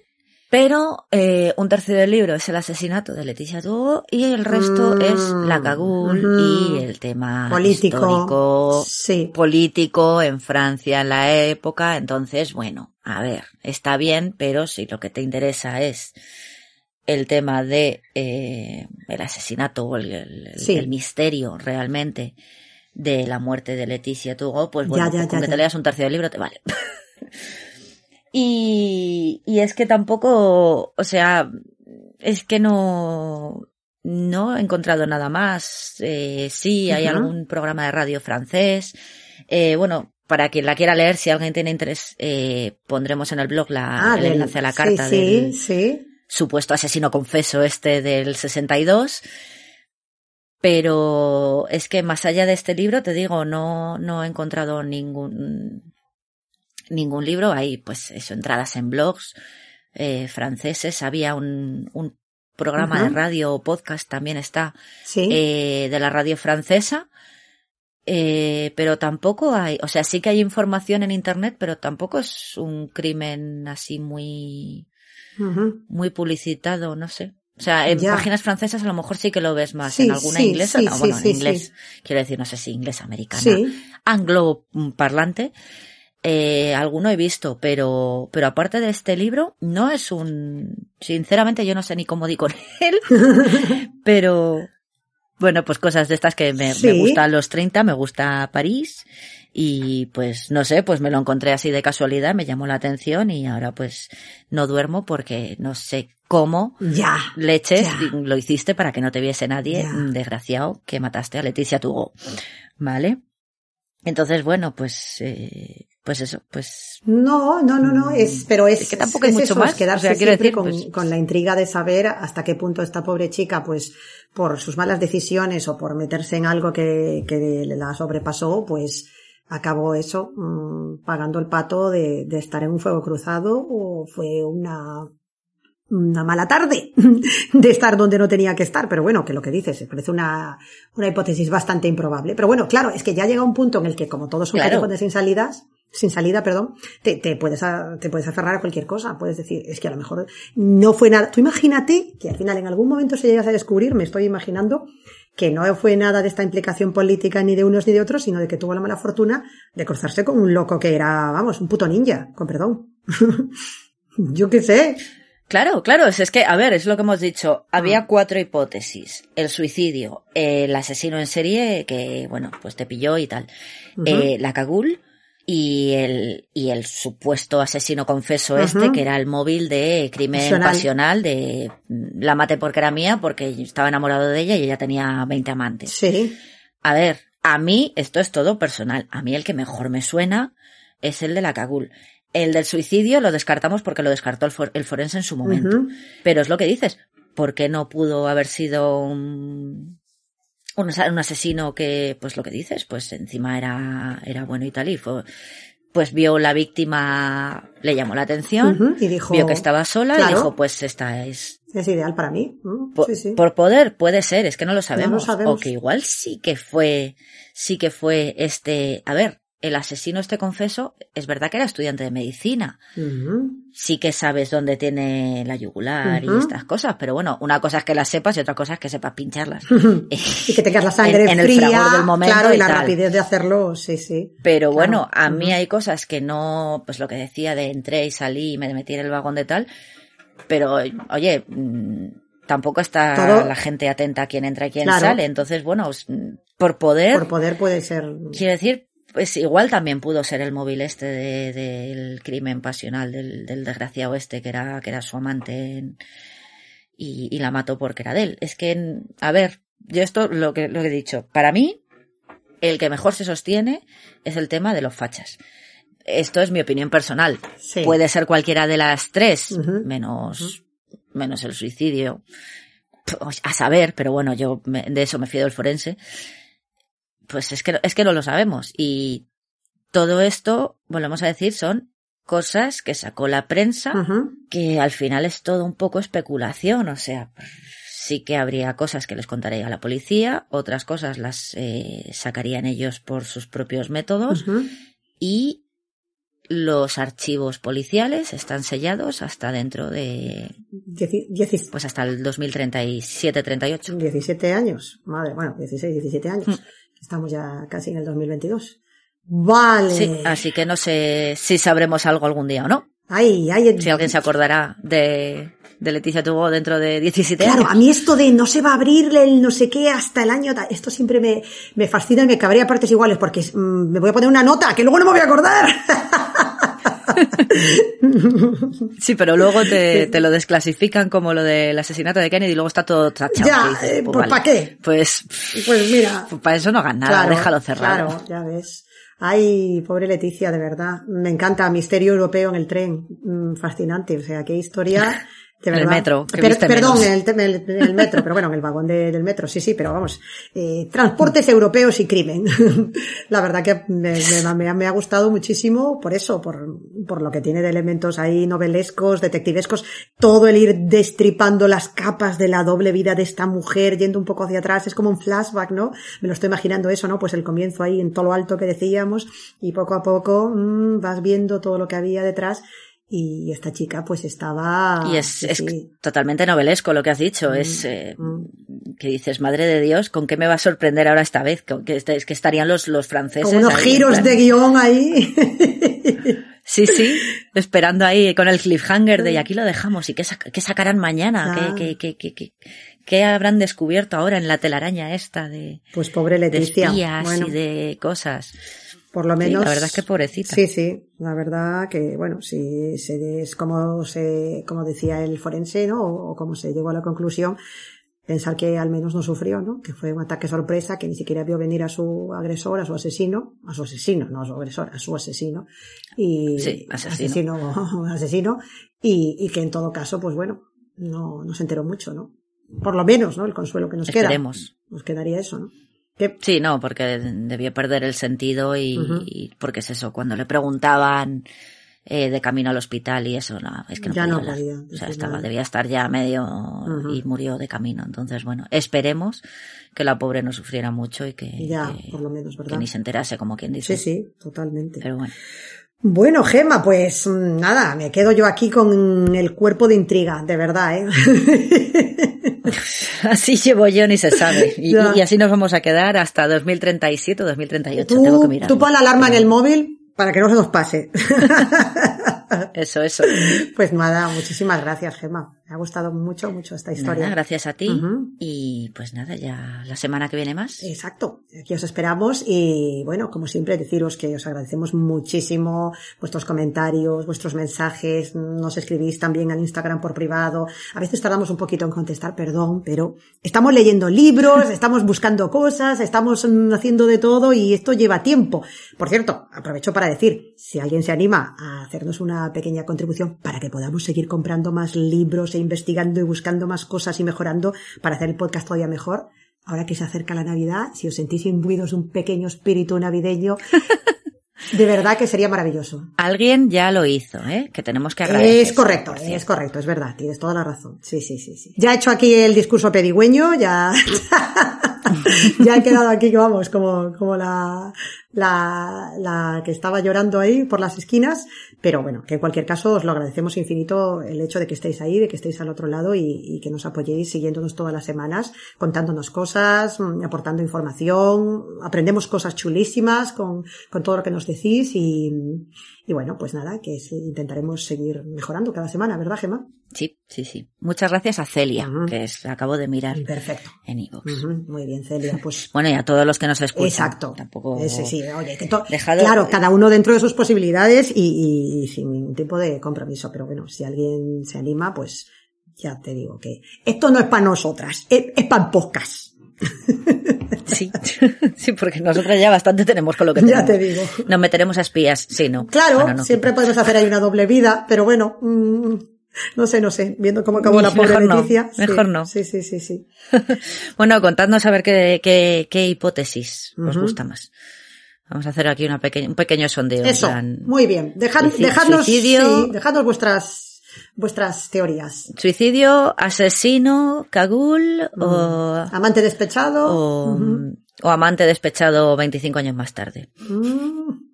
pero eh, un tercio del libro es el asesinato de Leticia Tugo y el resto Mm, es la cagul y el tema Político. histórico Sí. político en Francia en la época. Entonces, bueno, a ver, está bien, pero si lo que te interesa es el tema de eh, el asesinato o el, el- Sí. el misterio realmente de la muerte de Leticia Tugo, pues bueno, Ya, ya, con ya, que te leas un tercio del libro te vale. y, y es que tampoco, o sea, es que no, no he encontrado nada más. Eh, sí, hay algún programa de radio francés. Eh, bueno, para quien la quiera leer, si alguien tiene interés, eh, pondremos en el blog la, el del- enlace a la sí, carta sí, del sí. Supuesto asesino confeso este del 62. Pero es que más allá de este libro, te digo, no, no he encontrado ningún, ningún libro. Hay, pues, eso, entradas en blogs, eh, franceses. Había un, un programa de radio o podcast también está, Sí. eh, de la radio francesa. Eh, pero tampoco hay, o sea, sí que hay información en internet, pero tampoco es un crimen así muy, Muy publicitado, no sé. O sea, en Ya. páginas francesas a lo mejor sí que lo ves más. Sí, en alguna sí, inglesa, sí, no, bueno, en inglés, quiero decir, no sé si inglés americana, Sí. anglo parlante, eh, alguno he visto, pero, pero aparte de este libro, no es un, sinceramente yo no sé ni cómo di con él, pero, bueno, pues cosas de estas que me, me gustan los 30, me gusta París, y pues no sé, pues me lo encontré así de casualidad, me llamó la atención y ahora pues no duermo porque no sé cómo Ya. leches Ya. lo hiciste para que no te viese nadie, Ya. mm, desgraciado, que mataste a Leticia Tugo. ¿Vale? Entonces, bueno, pues eh, pues eso, pues. No, no, no, no, es, pero es, que tampoco es, mucho más. quedarse siempre con, pues con, la intriga de saber hasta qué punto esta pobre chica, pues, por sus malas decisiones o por meterse en algo que, que la sobrepasó, pues, acabó eso, mmm, pagando el pato de, de estar en un fuego cruzado o fue una una mala tarde de estar donde no tenía que estar, pero bueno, que lo que dices, parece una, una hipótesis bastante improbable. Pero bueno, claro, es que ya llega un punto en el que como todos son claro. sin salidas, sin salida, perdón, te, te puedes a, te puedes aferrar a cualquier cosa. Puedes decir, es que a lo mejor no fue nada. Tú imagínate que al final en algún momento se llegas a descubrir, me estoy imaginando, que no fue nada de esta implicación política ni de unos ni de otros, sino de que tuvo la mala fortuna de cruzarse con un loco que era, vamos, un puto ninja, con perdón. Yo qué sé. Claro, claro, es, que, a ver, es lo que hemos dicho. Había ah. cuatro hipótesis. El suicidio, el asesino en serie, que, bueno, pues te pilló y tal. eh, la Cagul y el, y el supuesto asesino confeso este, que era el móvil de crimen pasional, de la mate porque era mía, porque estaba enamorado de ella y ella tenía 20 amantes. Sí. A ver, a mí esto es todo personal. A mí el que mejor me suena es el de la Cagul. El del suicidio lo descartamos porque lo descartó el, forense en su momento. Pero es lo que dices. ¿Por qué no pudo haber sido un, un, asesino que, pues lo que dices, pues encima era, era bueno y tal, y fue, pues vio la víctima, le llamó la atención, y dijo, vio que estaba sola y dijo, pues esta es... Es ideal para mí. Por, poder, puede ser, es que no lo sabemos. No lo sabemos. O que igual sí que fue, sí que fue este, a ver, el asesino este confeso, es verdad que era estudiante de medicina. Sí que sabes dónde tiene la yugular y estas cosas, pero bueno, una cosa es que las sepas y otra cosa es que sepas pincharlas. y que tengas la sangre en, fría, el fragor del momento claro, y, la rapidez de hacerlo, sí, sí. Pero bueno, a mí hay cosas que no, pues lo que decía de entré y salí y me metí en el vagón de tal, pero oye, mm, tampoco está la gente atenta a quién entra y quién sale, entonces bueno, por poder. Por poder puede ser. Quiero decir, pues igual también pudo ser el móvil este del crimen pasional del, desgraciado este que era, que era su amante y, la mató porque era de él. Es que, a ver, yo esto lo que, lo que he dicho, para mí, el que mejor se sostiene es el tema de los fachas. Esto es mi opinión personal. Puede ser cualquiera de las tres, menos, menos el suicidio. A saber, pero bueno, yo de eso me fío del forense pues es que, es que no lo sabemos. Y todo esto, volvemos a decir, son cosas que sacó la prensa, que al final es todo un poco especulación, o sea, sí que habría cosas que les contaría a la policía, otras cosas las eh, sacarían ellos por sus propios métodos y los archivos policiales están sellados hasta dentro de pues hasta el 2037-38. 17 años, madre, bueno, 16, 17 años. Mm. Estamos ya casi en el 2022. Vale. Sí, así que no sé si sabremos algo algún día o no. Ay, ay, si alguien se acordará de, de Leticia Tubo dentro de 17 años. Claro, a mí esto de no se va a abrirle el no sé qué hasta el año, esto siempre me, me fascina y me cabría partes iguales porque mm, me voy a poner una nota que luego no me voy a acordar. Sí, pero luego te, te, lo desclasifican como lo del asesinato de Kennedy y luego está todo tachado. Ya, eh, pues, ¿para qué? Pues, pues mira. Pues para eso no hagan nada, déjalo cerrado. Claro, ya ves. Ay, pobre Leticia, de verdad. Me encanta Misterio Europeo en el tren. Mm, fascinante. O sea, qué historia. en el metro. perdón, en el, metro, pero bueno, en el vagón del metro, sí, sí, pero vamos. Eh, transportes europeos y crimen. la verdad que me, me, ha gustado muchísimo por eso, por, por lo que tiene de elementos ahí novelescos, detectivescos, todo el ir destripando las capas de la doble vida de esta mujer, yendo un poco hacia atrás, es como un flashback, ¿no? Me lo estoy imaginando eso, ¿no? Pues el comienzo ahí en todo lo alto que decíamos, y poco a poco mmm, vas viendo todo lo que había detrás y esta chica pues estaba... Y es, es totalmente novelesco lo que has dicho, mm, es eh, mm. que dices, madre de Dios, ¿con qué me va a sorprender ahora esta vez? Que, es que estarían los, los franceses... Con unos giros de guion ahí. Sí, sí, esperando ahí con el cliffhanger de y aquí lo dejamos y qué, sacarán mañana, ¿Qué, qué, qué, qué, habrán descubierto ahora en la telaraña esta de... Pues pobre Leticia. De espías y de cosas. Por lo menos. la verdad es que pobrecita. Sí, sí. La verdad que, bueno, si se es como se, como decía el forense, ¿no? O, como se llegó a la conclusión, pensar que al menos no sufrió, ¿no? Que fue un ataque sorpresa, que ni siquiera vio venir a su agresor, a su asesino, a su asesino, no a su agresor, a su asesino. Y, sí, asesino. Asesino, asesino y, y, que en todo caso, pues bueno, no, no se enteró mucho, ¿no? Por lo menos, ¿no? El consuelo que nos Esperemos. queda. Nos quedaría eso, ¿no? Sí, no, porque debió perder el sentido y, y, porque es eso, cuando le preguntaban eh, de camino al hospital y eso, no, es que no ya podía no podía, o sea, estaba, debía estar ya medio y murió de camino. Entonces, bueno, esperemos que la pobre no sufriera mucho y que, ya, que, por lo menos, ¿verdad? que ni se enterase, como quien dice. Sí, sí, totalmente. Pero bueno. Bueno, Gema, pues mm, nada, me quedo yo aquí con el cuerpo de intriga, de verdad, ¿eh? así llevo yo, ni se sabe. Y, y, así nos vamos a quedar hasta 2037 o 2038. Tú, Tengo que mirar. tú pon la alarma en el móvil para que no se nos pase. eso, eso. Pues nada, muchísimas gracias, Gema. Me ha gustado mucho, mucho esta historia. Nada, gracias a ti. Uh -huh. Y pues nada, ya la semana que viene más. Exacto. Aquí os esperamos y bueno, como siempre, deciros que os agradecemos muchísimo vuestros comentarios, vuestros mensajes. Nos escribís también al Instagram por privado. A veces tardamos un poquito en contestar, perdón, pero estamos leyendo libros, estamos buscando cosas, estamos haciendo de todo y esto lleva tiempo. Por cierto, aprovecho para decir, si alguien se anima a hacernos una pequeña contribución para que podamos seguir comprando más libros e investigando y buscando más cosas y mejorando para hacer el podcast todavía mejor. Ahora que se acerca la Navidad, si os sentís imbuidos de un pequeño espíritu navideño, de verdad que sería maravilloso. Alguien ya lo hizo, ¿eh? Que tenemos que agradecer. Es correcto, es correcto, es verdad, tienes toda la razón. Sí, sí, sí, sí. Ya he hecho aquí el discurso pedigüeño, ya, ya he quedado aquí, vamos, como, como la, la, la que estaba llorando ahí por las esquinas, pero bueno, que en cualquier caso os lo agradecemos infinito el hecho de que estéis ahí, de que estéis al otro lado y, y que nos apoyéis siguiéndonos todas las semanas, contándonos cosas, aportando información, aprendemos cosas chulísimas con, con todo lo que nos decís y, y bueno, pues nada, que intentaremos seguir mejorando cada semana, ¿verdad, Gemma? Sí, sí, sí. Muchas gracias a Celia, uh -huh. que es, la acabo de mirar. Perfecto. En iVoox. Uh -huh. Muy bien, Celia. Pues. bueno, y a todos los que nos escuchan. Exacto. Tampoco. Ese, sí, oye, que to... Dejado... claro, cada uno dentro de sus posibilidades y, y, y, sin ningún tipo de compromiso. Pero bueno, si alguien se anima, pues ya te digo que esto no es para nosotras, es, es para el podcast. Sí, sí, porque nosotros ya bastante tenemos con lo que tenemos. Ya te digo. Nos meteremos a espías, sí, ¿no? Claro, Bueno, no, siempre podemos hacer ahí una doble vida, pero bueno, mmm, no sé, no sé, viendo cómo acabó la pobre mejor no. Mejor no. Sí, sí, sí, sí. bueno, contadnos a ver qué, qué, qué hipótesis uh -huh. os gusta más. Vamos a hacer aquí una peque un pequeño sondeo. Eso, plan, muy bien. Dejad, suicidio, dejadnos, suicidio, sí, dejadnos vuestras vuestras teorías. Suicidio, asesino, cagul mm. o... Amante despechado. O, uh -huh. o, amante despechado 25 años más tarde. Mm.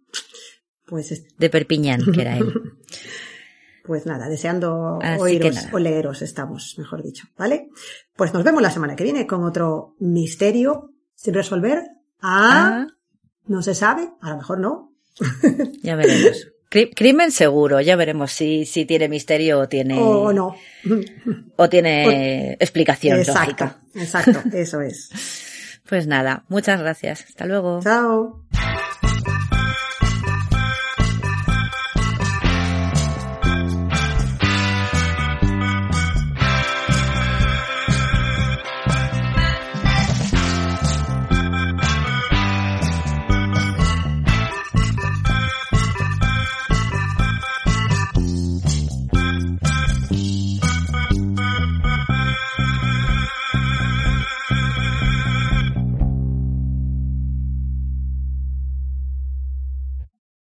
Pues... De Perpiñán, que era él. pues nada, deseando Así oíros nada. o leeros estamos, mejor dicho, ¿vale? Pues nos vemos la semana que viene con otro misterio sin resolver. Ah, ah. no se sabe, a lo mejor no. ya veremos. Crimen seguro, ya veremos si, si tiene misterio o tiene. O no. O tiene o... explicación exacto, lógica. Exacto, eso es. Pues nada, muchas gracias. Hasta luego. Chao.